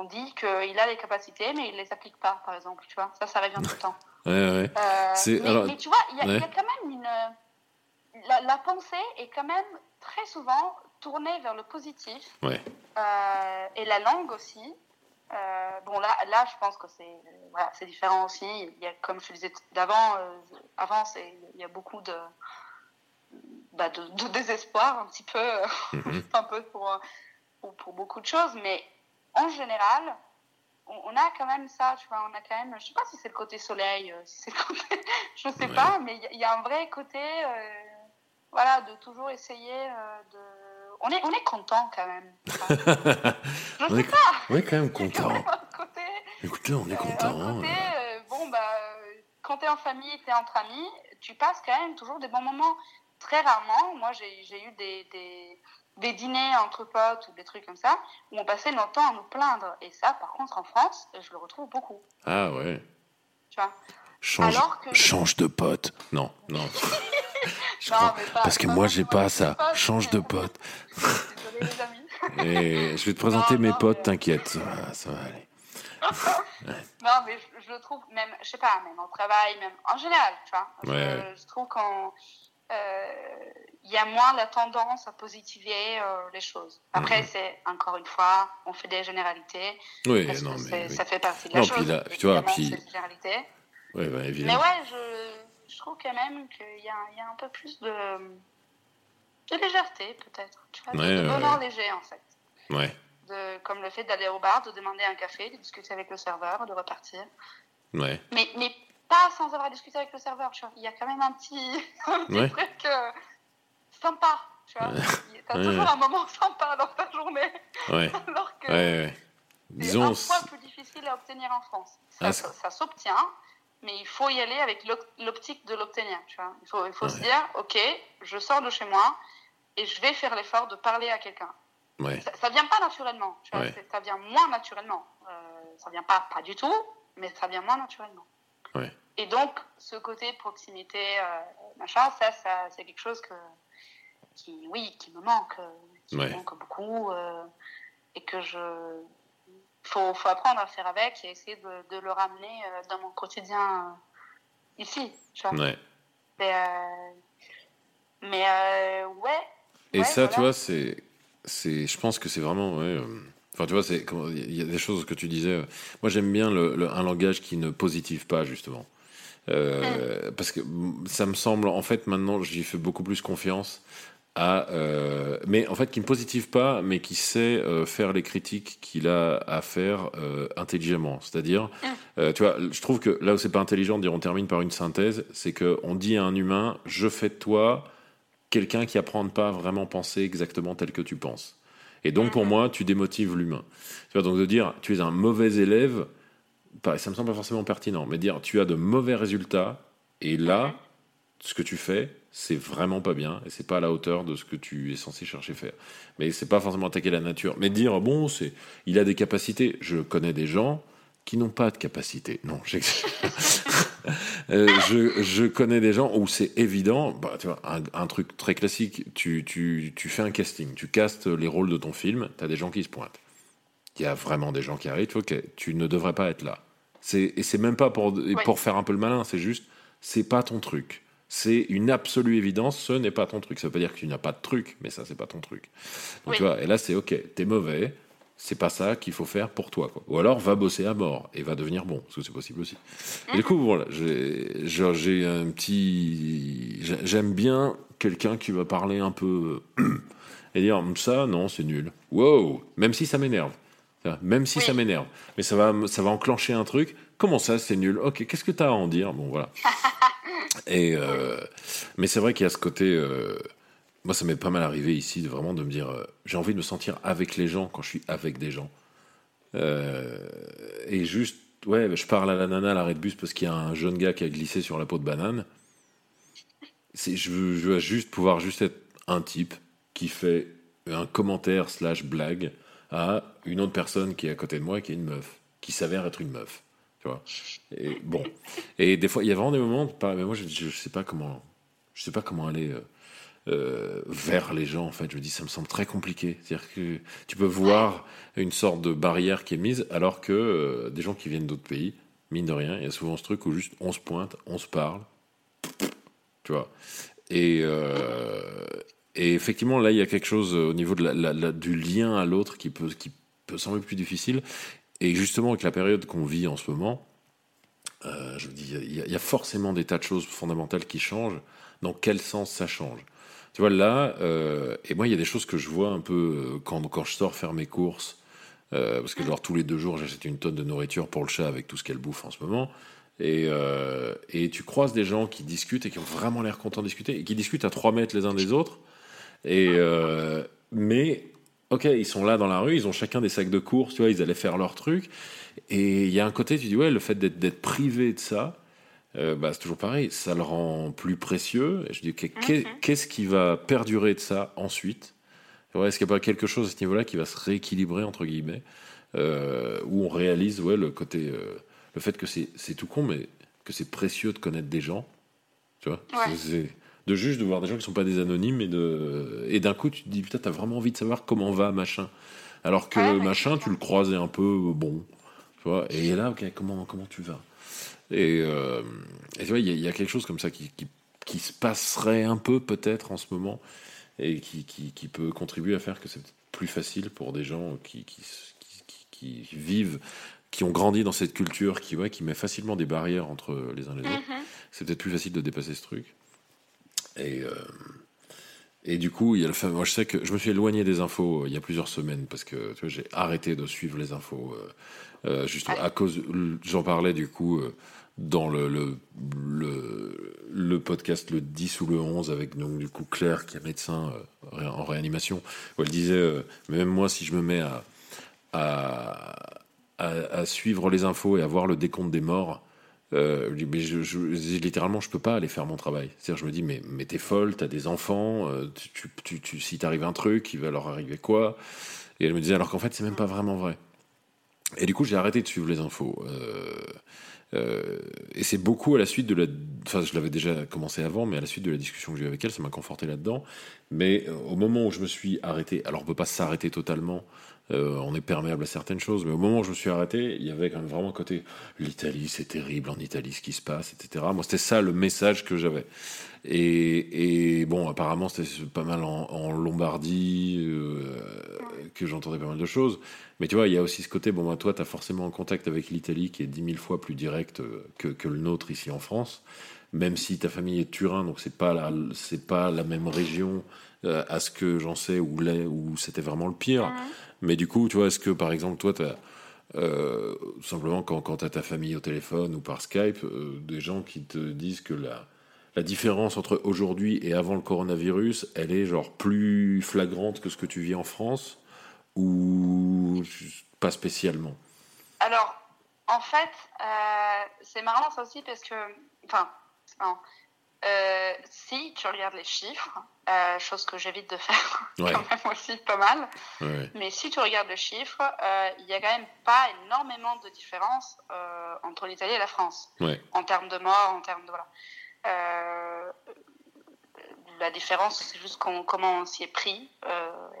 on dit qu'il a les capacités mais il les applique pas, par exemple, tu vois. Ça, ça revient tout le temps. Ouais, ouais. Euh, mais, alors- mais tu vois, il y, a- y quand même une. La, la pensée est quand même très souvent tournée vers le positif. Ouais. Euh, et la langue aussi. Euh, bon, là, là, je pense que c'est voilà, c'est différent aussi. Il y a, comme je te disais d'avant, euh, avant, c'est- il y a beaucoup de, bah, de, de désespoir, un petit peu, euh, Mhm. un peu pour, euh, pour, pour beaucoup de choses. Mais en général, on, a quand même ça, tu vois, on a quand même, je sais pas si c'est le côté soleil, euh, si c'est côté, je sais Ouais. pas, mais il y a- un vrai côté, euh, voilà, de toujours essayer euh, de. On est, on est content quand même. Enfin, je On sais est, pas. on est quand même content. côté, Écoutez, on est content. côté, euh. bon, bah, quand t'es en famille, t'es entre amis, tu passes quand même toujours des bons moments. Très rarement, moi j'ai j'ai eu des, des, des dîners entre potes ou des trucs comme ça, où on passait longtemps à nous plaindre. Et ça, par contre, en France, je le retrouve beaucoup. Ah ouais. Tu vois Change, Alors que- change de pote. Non, non. Je Non, crois- pas- parce que moi, j'ai pas ça. Change de pote. Désolé les amis. Et je vais te présenter Non, mes non, potes, mais- t'inquiète. Ça va, ça va aller. Non, mais je, je le trouve même, je sais pas, même au travail, même en général, tu vois. Je, Ouais. je trouve qu'on. Euh, Il y a moins la tendance à positiver euh, les choses. Après, Mhm. c'est encore une fois, on fait des généralités. Oui, parce non, que mais. c'est- oui. ça fait partie de la Non, chose. puis là, tu vois, puis- c'est des généralités. Ouais, bah, Mais évidemment. ouais, je, je trouve quand même qu'il y a, il y a un peu plus de, de légèreté, peut-être. Tu vois, de- Ouais, de ouais, bonheur ouais. léger, en fait. Ouais. De, comme le fait d'aller au bar, de demander un café, de discuter avec le serveur, de repartir. Ouais. Mais, mais pas sans avoir discuté avec le serveur, tu vois. Il y a quand même un petit, un petit Ouais. truc euh, sympa, tu vois. T'as Ouais, toujours ouais. un moment sympa dans ta journée, alors que c'est Disons. un point plus difficile à obtenir en France. Ça, Ah, ça, ça s'obtient, mais il faut y aller avec l'op- l'optique de l'obtenir, tu vois. Il faut, il faut se dire, ok, je sors de chez moi et je vais faire l'effort de parler à quelqu'un. Ça, ça vient pas naturellement, tu vois. Ça vient moins naturellement. Euh, ça vient pas, pas du tout, mais ça vient moins naturellement. Et donc, ce côté proximité, euh, machin, ça, ça c'est quelque chose que, qui, oui, qui me manque, euh, qui me manque beaucoup, euh, et que je, faut, faut apprendre à faire avec et essayer de, de le ramener dans mon quotidien ici, tu vois. Ouais. Mais, euh, mais euh, ouais. Et ouais, ça, tu vois, c'est, c'est, je pense que c'est vraiment, ouais, euh, enfin, tu vois, c'est, il y a des choses que tu disais. moi, j'aime bien le, le- un langage qui ne positive pas, justement. Euh, Parce que ça me semble, en fait, maintenant, j'y fais beaucoup plus confiance à, euh, mais en fait, qui ne positive pas, mais qui sait euh, faire les critiques qu'il a à faire intelligemment. C'est-à-dire, euh, tu vois, je trouve que là où c'est pas intelligent de dire on termine par une synthèse, c'est que on dit à un humain, je fais de toi quelqu'un qui apprend à ne pas vraiment penser exactement tel que tu penses. Et donc, pour moi, tu démotives l'humain. Tu vois, donc de dire, tu es un mauvais élève, ça me semble pas forcément pertinent, mais dire, tu as de mauvais résultats, et là, ce que tu fais, c'est vraiment pas bien, et c'est pas à la hauteur de ce que tu es censé chercher faire. Mais c'est pas forcément attaquer la nature. Mais dire, bon, c'est, il a des capacités. Je connais des gens qui n'ont pas de capacité. Non. Euh, je, je connais des gens où c'est évident, bah, tu vois, un, un truc très classique, tu, tu, tu fais un casting, tu castes les rôles de ton film, tu as des gens qui se pointent. Il y a vraiment des gens qui arrivent, ok, tu ne devrais pas être là. Et c'est même pas pour, pour faire un peu le malin, c'est juste, c'est pas ton truc. C'est une absolue évidence, ce n'est pas ton truc. Ça veut pas dire que tu n'as pas de truc, mais ça, c'est pas ton truc. Donc, Oui. tu vois, et là, c'est ok, t'es mauvais, c'est pas ça qu'il faut faire pour toi. Quoi. Ou alors, va bosser à mort et va devenir bon, parce que c'est possible aussi. Et du coup, voilà, j'ai un petit. j'ai- J'aime bien quelqu'un qui va parler un peu. et dire ça, non, c'est nul. Wow Même si ça m'énerve. Même si Oui. ça m'énerve. Mais ça va, ça va enclencher un truc. Comment ça, c'est nul? Ok, qu'est-ce que tu as à en dire? Bon, voilà. Et, euh, mais c'est vrai qu'il y a ce côté. euh, moi, ça m'est pas mal arrivé ici de vraiment de me dire. euh, j'ai envie de me sentir avec les gens quand je suis avec des gens. Et juste, ouais, je parle à la nana à l'arrêt de bus parce qu'il y a un jeune gars qui a glissé sur la peau de banane. Je, veux, je veux juste pouvoir juste être un type qui fait un commentaire slash blague à une autre personne qui est à côté de moi qui est une meuf, qui s'avère être une meuf. Tu vois et bon. Et des fois, il y a vraiment des moments, mais moi, je, je sais pas comment, je sais pas comment aller euh, euh, vers les gens. En fait, je me dis, ça me semble très compliqué. C'est-à-dire que tu peux voir une sorte de barrière qui est mise, alors que euh, des gens qui viennent d'autres pays, mine de rien, il y a souvent ce truc où juste on se pointe, on se parle, tu vois. Et, et effectivement, là, il y a quelque chose au niveau de la, la- la- du lien à l'autre qui peut, qui peut sembler plus difficile. Et justement, avec la période qu'on vit en ce moment, euh, je dis, il y, a- il y a forcément des tas de choses fondamentales qui changent. Dans quel sens ça change? Tu vois, là, euh, et moi, il y a des choses que je vois un peu euh, quand, quand je sors faire mes courses, euh, parce que genre tous les deux jours, j'achète une tonne de nourriture pour le chat avec tout ce qu'elle bouffe en ce moment. Et, euh, et tu croises des gens qui discutent et qui ont vraiment l'air contents de discuter, et qui discutent à 3 mètres les uns des autres. Et, euh, mais, ok, ils sont là dans la rue, ils ont chacun des sacs de courses, tu vois, ils allaient faire leur truc. Et il y a un côté, tu dis, ouais, le fait d'être privé de ça, euh, bah, c'est toujours pareil, ça le rend plus précieux. Et je dis, ok, qu'est- qu'est-ce qui va perdurer de ça ensuite? Ouais, Est-ce qu'il n'y a pas quelque chose à ce niveau-là qui va se rééquilibrer, entre guillemets, euh, où on réalise ouais, le côté, euh, le fait que c'est c'est tout con, mais que c'est précieux de connaître des gens, tu vois? Ouais. De juste de voir des gens qui sont pas des anonymes et de et d'un coup tu te dis putain t'as vraiment envie de savoir comment va machin, alors que ouais, machin tu le croisais un peu euh, bon, tu vois et là ok comment comment tu vas? Et, euh, et tu vois il y, a- il y a quelque chose comme ça qui, qui qui se passerait un peu peut-être en ce moment et qui, qui, qui peut contribuer à faire que c'est plus facile pour des gens qui, qui, qui, vivent, qui ont grandi dans cette culture, qui, ouais, qui met facilement des barrières entre les uns et les autres. Mhm. C'est peut-être plus facile de dépasser ce truc. Et, euh, et du coup, il y a le fameux. Moi, je sais que je me suis éloigné des infos euh, il y a plusieurs semaines parce que tu vois, j'ai arrêté de suivre les infos. euh, juste à cause. J'en parlais du coup dans le, le, le, le podcast le 10 ou le 11 avec donc, du coup Claire qui est médecin euh, en réanimation où elle disait euh, même moi si je me mets à, à, à, à suivre les infos et à voir le décompte des morts euh, je, je- littéralement je peux pas aller faire mon travail c'est à dire je me dis mais, t'es folle t'as des enfants euh, tu, si t'arrive un truc il va leur arriver quoi? Et elle me disait alors qu'en fait c'est même pas vraiment vrai Et du coup, j'ai arrêté de suivre les infos. et c'est beaucoup à la suite de la. Enfin, je l'avais déjà commencé avant, mais à la suite de la discussion que j'ai eu avec elle, ça m'a conforté là-dedans. Mais au moment où je me suis arrêté, alors on peut pas s'arrêter totalement, euh, on est perméable à certaines choses. Mais au moment où je me suis arrêté, il y avait quand même vraiment un côté l'Italie, c'est terrible en Italie ce qui se passe, etc. Moi, c'était ça le message que j'avais. Et, bon, apparemment, c'était pas mal en, Lombardie, euh, que j'entendais pas mal de choses. Mais tu vois, il y a aussi ce côté, bon, bah, toi, tu as forcément un contact avec l'Italie qui est dix mille fois plus direct euh, que, le nôtre ici en France. Même si ta famille est Turin, donc c'est pas la, pas la même région à ce que j'en sais où, où c'était vraiment le pire. Mais du coup, tu vois, est-ce que par exemple, toi, tu as. Euh, simplement quand, quand tu as ta famille au téléphone ou par Skype, euh, des gens qui te disent que la, différence entre aujourd'hui et avant le coronavirus, elle est genre plus flagrante que ce que tu vis en France ou pas spécialement? Alors, en fait, euh, c'est marrant ça aussi parce que, enfin, euh, si tu regardes les chiffres, euh, chose que j'évite de faire quand même aussi pas mal, mais si tu regardes les chiffres, euh, il n'y a quand même pas énormément de différence entre l'Italie et la France. En termes de morts, en termes de voilà. la différence, c'est juste comment on s'y est pris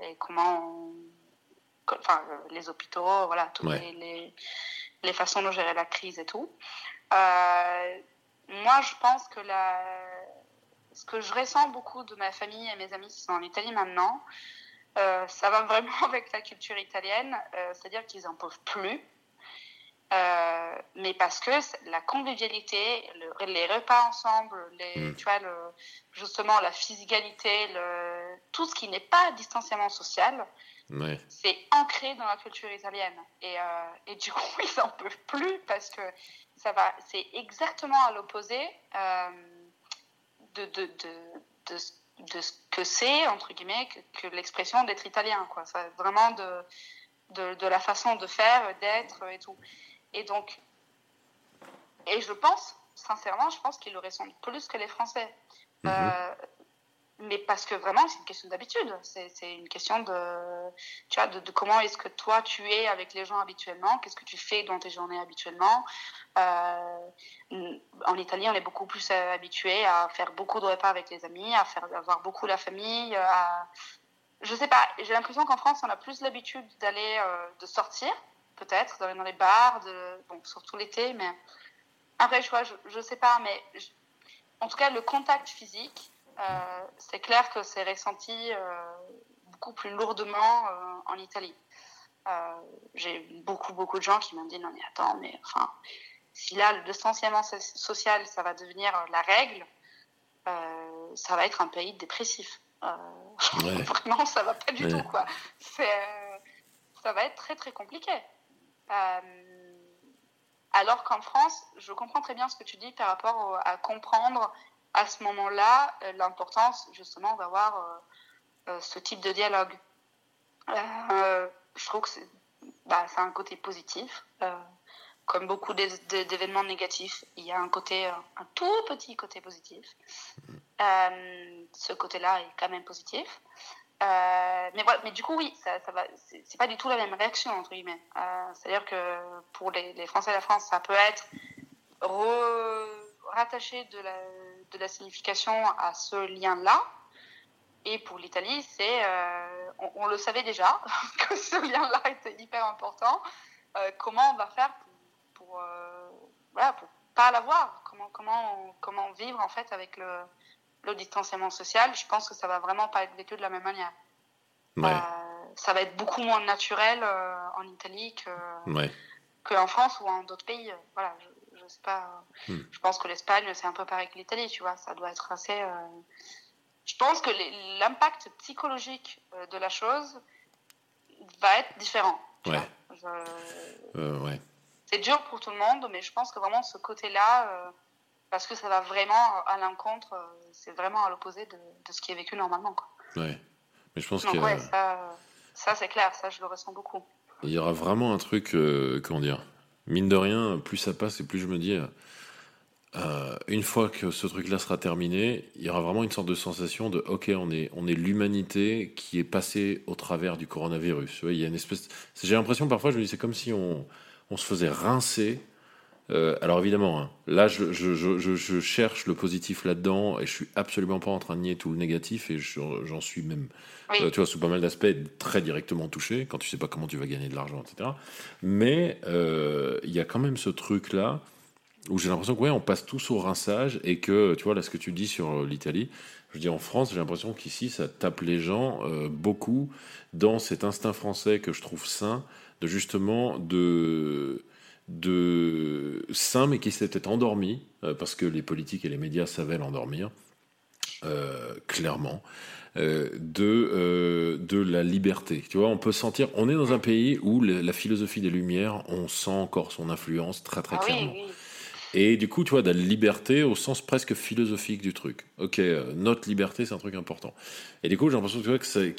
et comment, enfin, les hôpitaux, voilà, toutes les, les, les, façons de gérer la crise et tout. Moi, je pense que la... ce que je ressens beaucoup de ma famille et mes amis qui sont en Italie maintenant, euh, ça va vraiment avec la culture italienne, euh, c'est-à-dire qu'ils n'en peuvent plus. Euh, mais parce que la convivialité, les repas ensemble, les, mm. tu vois, le, justement la physicalité, le, tout ce qui n'est pas distanciament social, c'est ancré dans la culture italienne. Et, et du coup, ils n'en peuvent plus parce que ça va, c'est exactement à l'opposé euh, de, de, de, de, ce que c'est, entre guillemets, que, l'expression d'être italien. Quoi. Ça, vraiment de, de, de, la façon de faire, d'être et tout. Et donc, et je pense, sincèrement, je pense qu'ils le ressentent plus que les Français. Mhm. Euh, mais parce que vraiment, c'est une question d'habitude. C'est une question de, tu vois, de, comment est-ce que toi, tu es avec les gens habituellement, qu'est-ce que tu fais dans tes journées habituellement? Euh, en Italie, on est beaucoup plus euh, habitué à faire beaucoup de repas avec les amis, à faire avoir beaucoup la famille. À... Je sais pas, j'ai l'impression qu'en France, on a plus l'habitude d'aller, euh, de sortir, peut-être, d'aller dans les bars, de... bon, surtout l'été, mais après, je vois, je, je sais pas, mais en tout cas, le contact physique, euh, c'est clair que c'est ressenti euh, beaucoup plus lourdement euh, en Italie. J'ai beaucoup, beaucoup de gens qui m'ont dit non, mais attends, mais enfin, si là, le distanciament social, ça va devenir la règle, ça va être un pays dépressif. Vraiment, ça va pas du tout, quoi. ça va être très, très compliqué. alors qu'en France, je comprends très bien ce que tu dis par rapport à comprendre à ce moment-là euh, l'importance justement d'avoir euh, euh, ce type de dialogue. je trouve que c'est bah, un côté positif. comme beaucoup d'événements négatifs, il y a un côté, un tout petit côté positif. ce côté-là est quand même positif. mais voilà, mais du coup, oui, ça, ça va. C'est pas du tout la même réaction entre guillemets. C'est-à-dire que pour les, les, Français et la France, ça peut être rattaché de la, de la signification à ce lien-là. Et pour l'Italie, c'est, euh, on, le savait déjà que ce lien-là était hyper important. Euh, comment on va faire pour, pour, euh, voilà, pour pas l'avoir? Comment, comment, comment vivre en fait avec le, le distanciament social? Je pense que ça va vraiment pas être vécu de la même manière. ça va être beaucoup moins naturel en Italie que, qu'en France ou en d'autres pays. Voilà, je sais pas. Hmm. Je pense que l'Espagne, c'est un peu pareil que l'Italie, tu vois. Ça doit être assez. Euh, je pense que l'impact psychologique euh, de la chose va être différent. Ouais. Euh, ouais. C'est dur pour tout le monde, mais je pense que vraiment ce côté-là, parce que ça va vraiment à l'encontre, c'est vraiment à l'opposé de, de, ce qui est vécu normalement. Quoi. Ouais. Mais je pense que. Ouais, ça, ça c'est clair, ça je le ressens beaucoup. Il y aura vraiment un truc, comment dire, mine de rien, plus ça passe et plus je me dis, euh, une fois que ce truc-là sera terminé, il y aura vraiment une sorte de sensation de ok, on est, on est l'humanité qui est passée au travers du coronavirus. il y a une espèce. J'ai l'impression parfois, je me dis, c'est comme si on, on se faisait rincer. Euh, alors évidemment, hein, là je, je, je, je, cherche le positif là-dedans et je suis absolument pas en train de nier tout le négatif et j'en suis même, euh, tu vois, sous pas mal d'aspects très directement touché quand tu sais pas comment tu vas gagner de l'argent, etc. Mais euh, il y a quand même ce truc là où j'ai l'impression que ouais, on passe tous au rinçage et que tu vois là ce que tu dis sur l'Italie, je dis en France, j'ai l'impression qu'ici ça tape les gens beaucoup dans cet instinct français que je trouve sain de justement de de sain mais qui s'était endormi euh, parce que les politiques et les médias savaient l'endormir euh, clairement euh, de de la liberté. Tu vois on peut sentir on est dans un pays où la philosophie des lumières on sent encore son influence très très ah clairement. et du coup tu vois de la liberté au sens presque philosophique du truc. Ok notre liberté c'est un truc important. Et du coup j'ai l'impression tu vois que c'est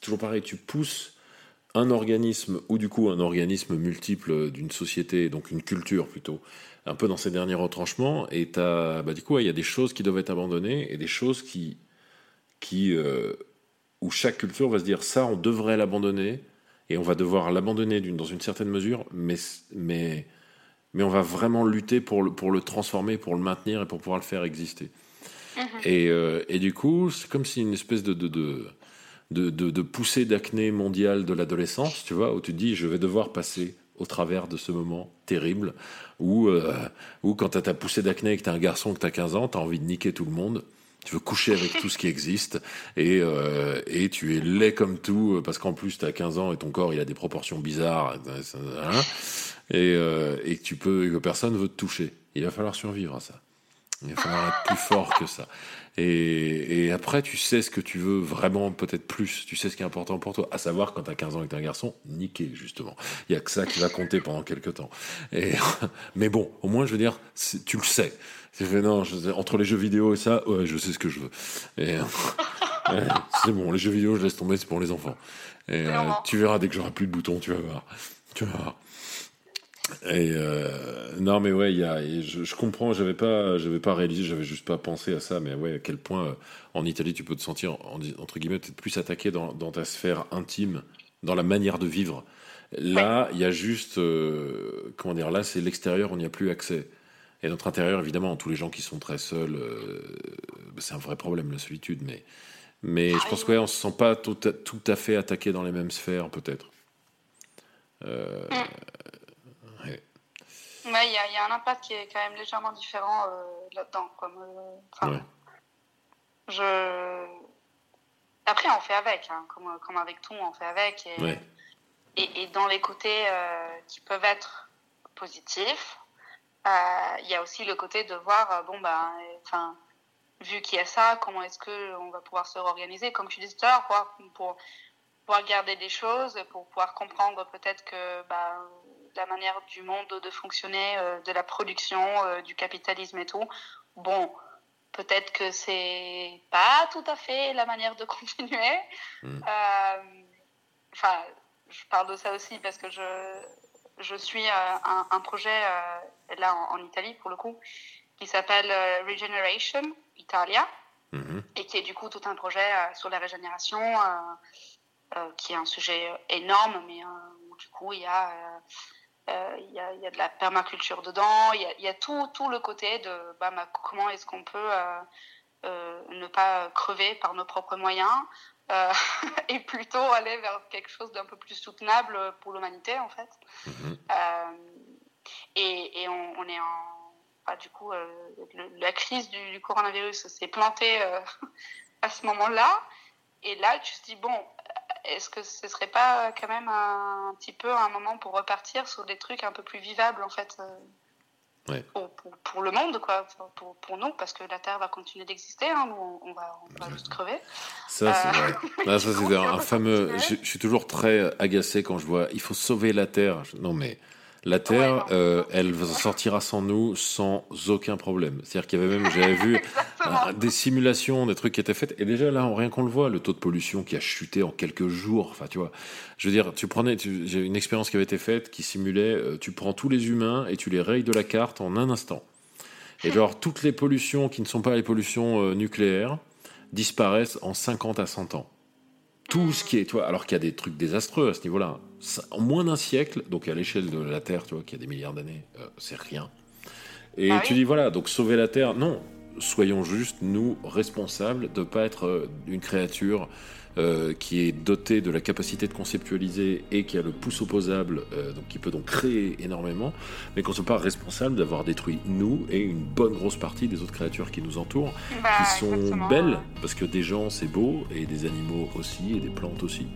toujours pareil tu pousses un organisme, ou du coup un organisme multiple d'une société, donc une culture plutôt, un peu dans ses derniers retranchements, et bah, du coup, il y a des choses qui doivent être abandonnées, et des choses qui, qui euh, où chaque culture va se dire ça, on devrait l'abandonner, et on va devoir l'abandonner dans une certaine mesure, mais, mais, mais on va vraiment lutter pour le, pour le transformer, pour le maintenir, et pour pouvoir le faire exister. Mm-hmm. Et, euh, et, du coup, c'est comme si une espèce de, de, de de, de, poussée d'acné mondiale de l'adolescence, tu vois, où tu dis, je vais devoir passer au travers de ce moment terrible où, euh, où quand tu as ta poussée d'acné et que tu un garçon que tu as 15 ans, tu as envie de niquer tout le monde. Tu veux coucher avec tout ce qui existe et, euh, et tu es laid comme tout parce qu'en plus tu as 15 ans et ton corps il a des proportions bizarres hein, et, euh, et que tu peux que personne veut te toucher. Il va falloir survivre à ça. Il va falloir être plus fort que ça. Et, après, tu sais ce que tu veux vraiment, peut-être plus. Tu sais ce qui est important pour toi. À savoir, quand tu as 15 ans et que tu un garçon, niquer, justement. Il n'y a que ça qui va compter pendant quelques temps. Et, mais bon, au moins, je veux dire, tu le sais. non, entre les jeux vidéo et ça, ouais, je sais ce que je veux. Et, c'est bon, les jeux vidéo, je laisse tomber, c'est pour les enfants. Et euh, tu verras dès que j'aurai plus de boutons, tu vas voir. Tu vas voir. Et euh, non, mais ouais, y a, je, je, comprends. J'avais pas, j'avais pas réalisé, j'avais juste pas pensé à ça. Mais ouais, à quel point euh, en Italie tu peux te sentir entre guillemets peut-être plus attaqué dans, dans, ta sphère intime, dans la manière de vivre. Là, il y a juste, euh, comment dire, là c'est l'extérieur, on n'y a plus accès. Et notre intérieur, évidemment, tous les gens qui sont très seuls, bah, c'est un vrai problème la solitude. Mais, mais je pense qu'on ouais, on se sent pas tout à, tout à fait attaqué dans les mêmes sphères, peut-être. Euh, mm. Il y, y, a un impact qui est quand même légèrement différent euh, là-dedans. Comme, euh, je... Après, on fait avec, hein, comme, comme, avec tout, on fait avec. Et, et, et dans les côtés euh, qui peuvent être positifs, il y a aussi le côté de voir, bon, ben, enfin, vu qu'il y a ça, comment est-ce qu'on va pouvoir se réorganiser, comme je disais tout à l'heure, pour, pour pouvoir garder des choses, pour pouvoir comprendre peut-être que bah, la manière du monde de fonctionner, euh, de la production, euh, du capitalisme et tout. Bon, peut-être que c'est pas tout à fait la manière de continuer. Mm. Euh, enfin, je parle de ça aussi parce que je, je suis un, projet là en, Italie pour le coup qui s'appelle Regeneration Italia mm-hmm. et qui est du coup tout un projet sur la régénération qui est un sujet énorme mais où du coup il y a il y, a, y, a, de la permaculture dedans, il y, y a, tout, tout le côté de bah, comment est-ce qu'on peut euh, euh, ne pas crever par nos propres moyens et plutôt aller vers quelque chose d'un peu plus soutenable pour l'humanité en fait. Mhm. et, et on, on, est en... Bah, du coup, la crise du, coronavirus s'est plantée à ce moment-là. Et là, tu te dis, bon, est-ce que ce serait pas quand même un, petit peu un moment pour repartir sur des trucs un peu plus vivables en fait euh, pour, le monde quoi pour, pour, nous parce que la Terre va continuer d'exister hein, nous on, va, on va juste crever. Ça c'est euh, vrai. ça c'est un fameux je, je, suis toujours très agacé quand je vois il faut sauver la Terre. Non mais la Terre, euh, elle sortira sans nous sans aucun problème. C'est-à-dire qu'il y avait même, j'avais vu euh, des simulations, des trucs qui étaient faits, et déjà là, rien qu'on le voit, le taux de pollution qui a chuté en quelques jours. Enfin, tu vois, je veux dire, tu prenais, j'ai une expérience qui avait été faite qui simulait, euh, tu prends tous les humains et tu les rayes de la carte en un instant. Et genre, toutes les pollutions qui ne sont pas les pollutions nucléaires disparaissent en 50 à 100 ans. Tout ce qui est, toi, alors qu'il y a des trucs désastreux à ce niveau-là en moins d'un siècle, donc à l'échelle de la Terre, tu vois, qui a des milliards d'années, euh, c'est rien. Et Ah tu dis, voilà, donc sauver la Terre, non, soyons juste, nous, responsables de ne pas être euh, une créature euh, qui est dotée de la capacité de conceptualiser et qui a le pouce opposable, euh, donc qui peut donc créer énormément, mais qu'on ne soit pas responsable d'avoir détruit nous et une bonne grosse partie des autres créatures qui nous entourent, Bah, qui sont exactement. belles, parce que des gens c'est beau, et des animaux aussi, et des plantes aussi.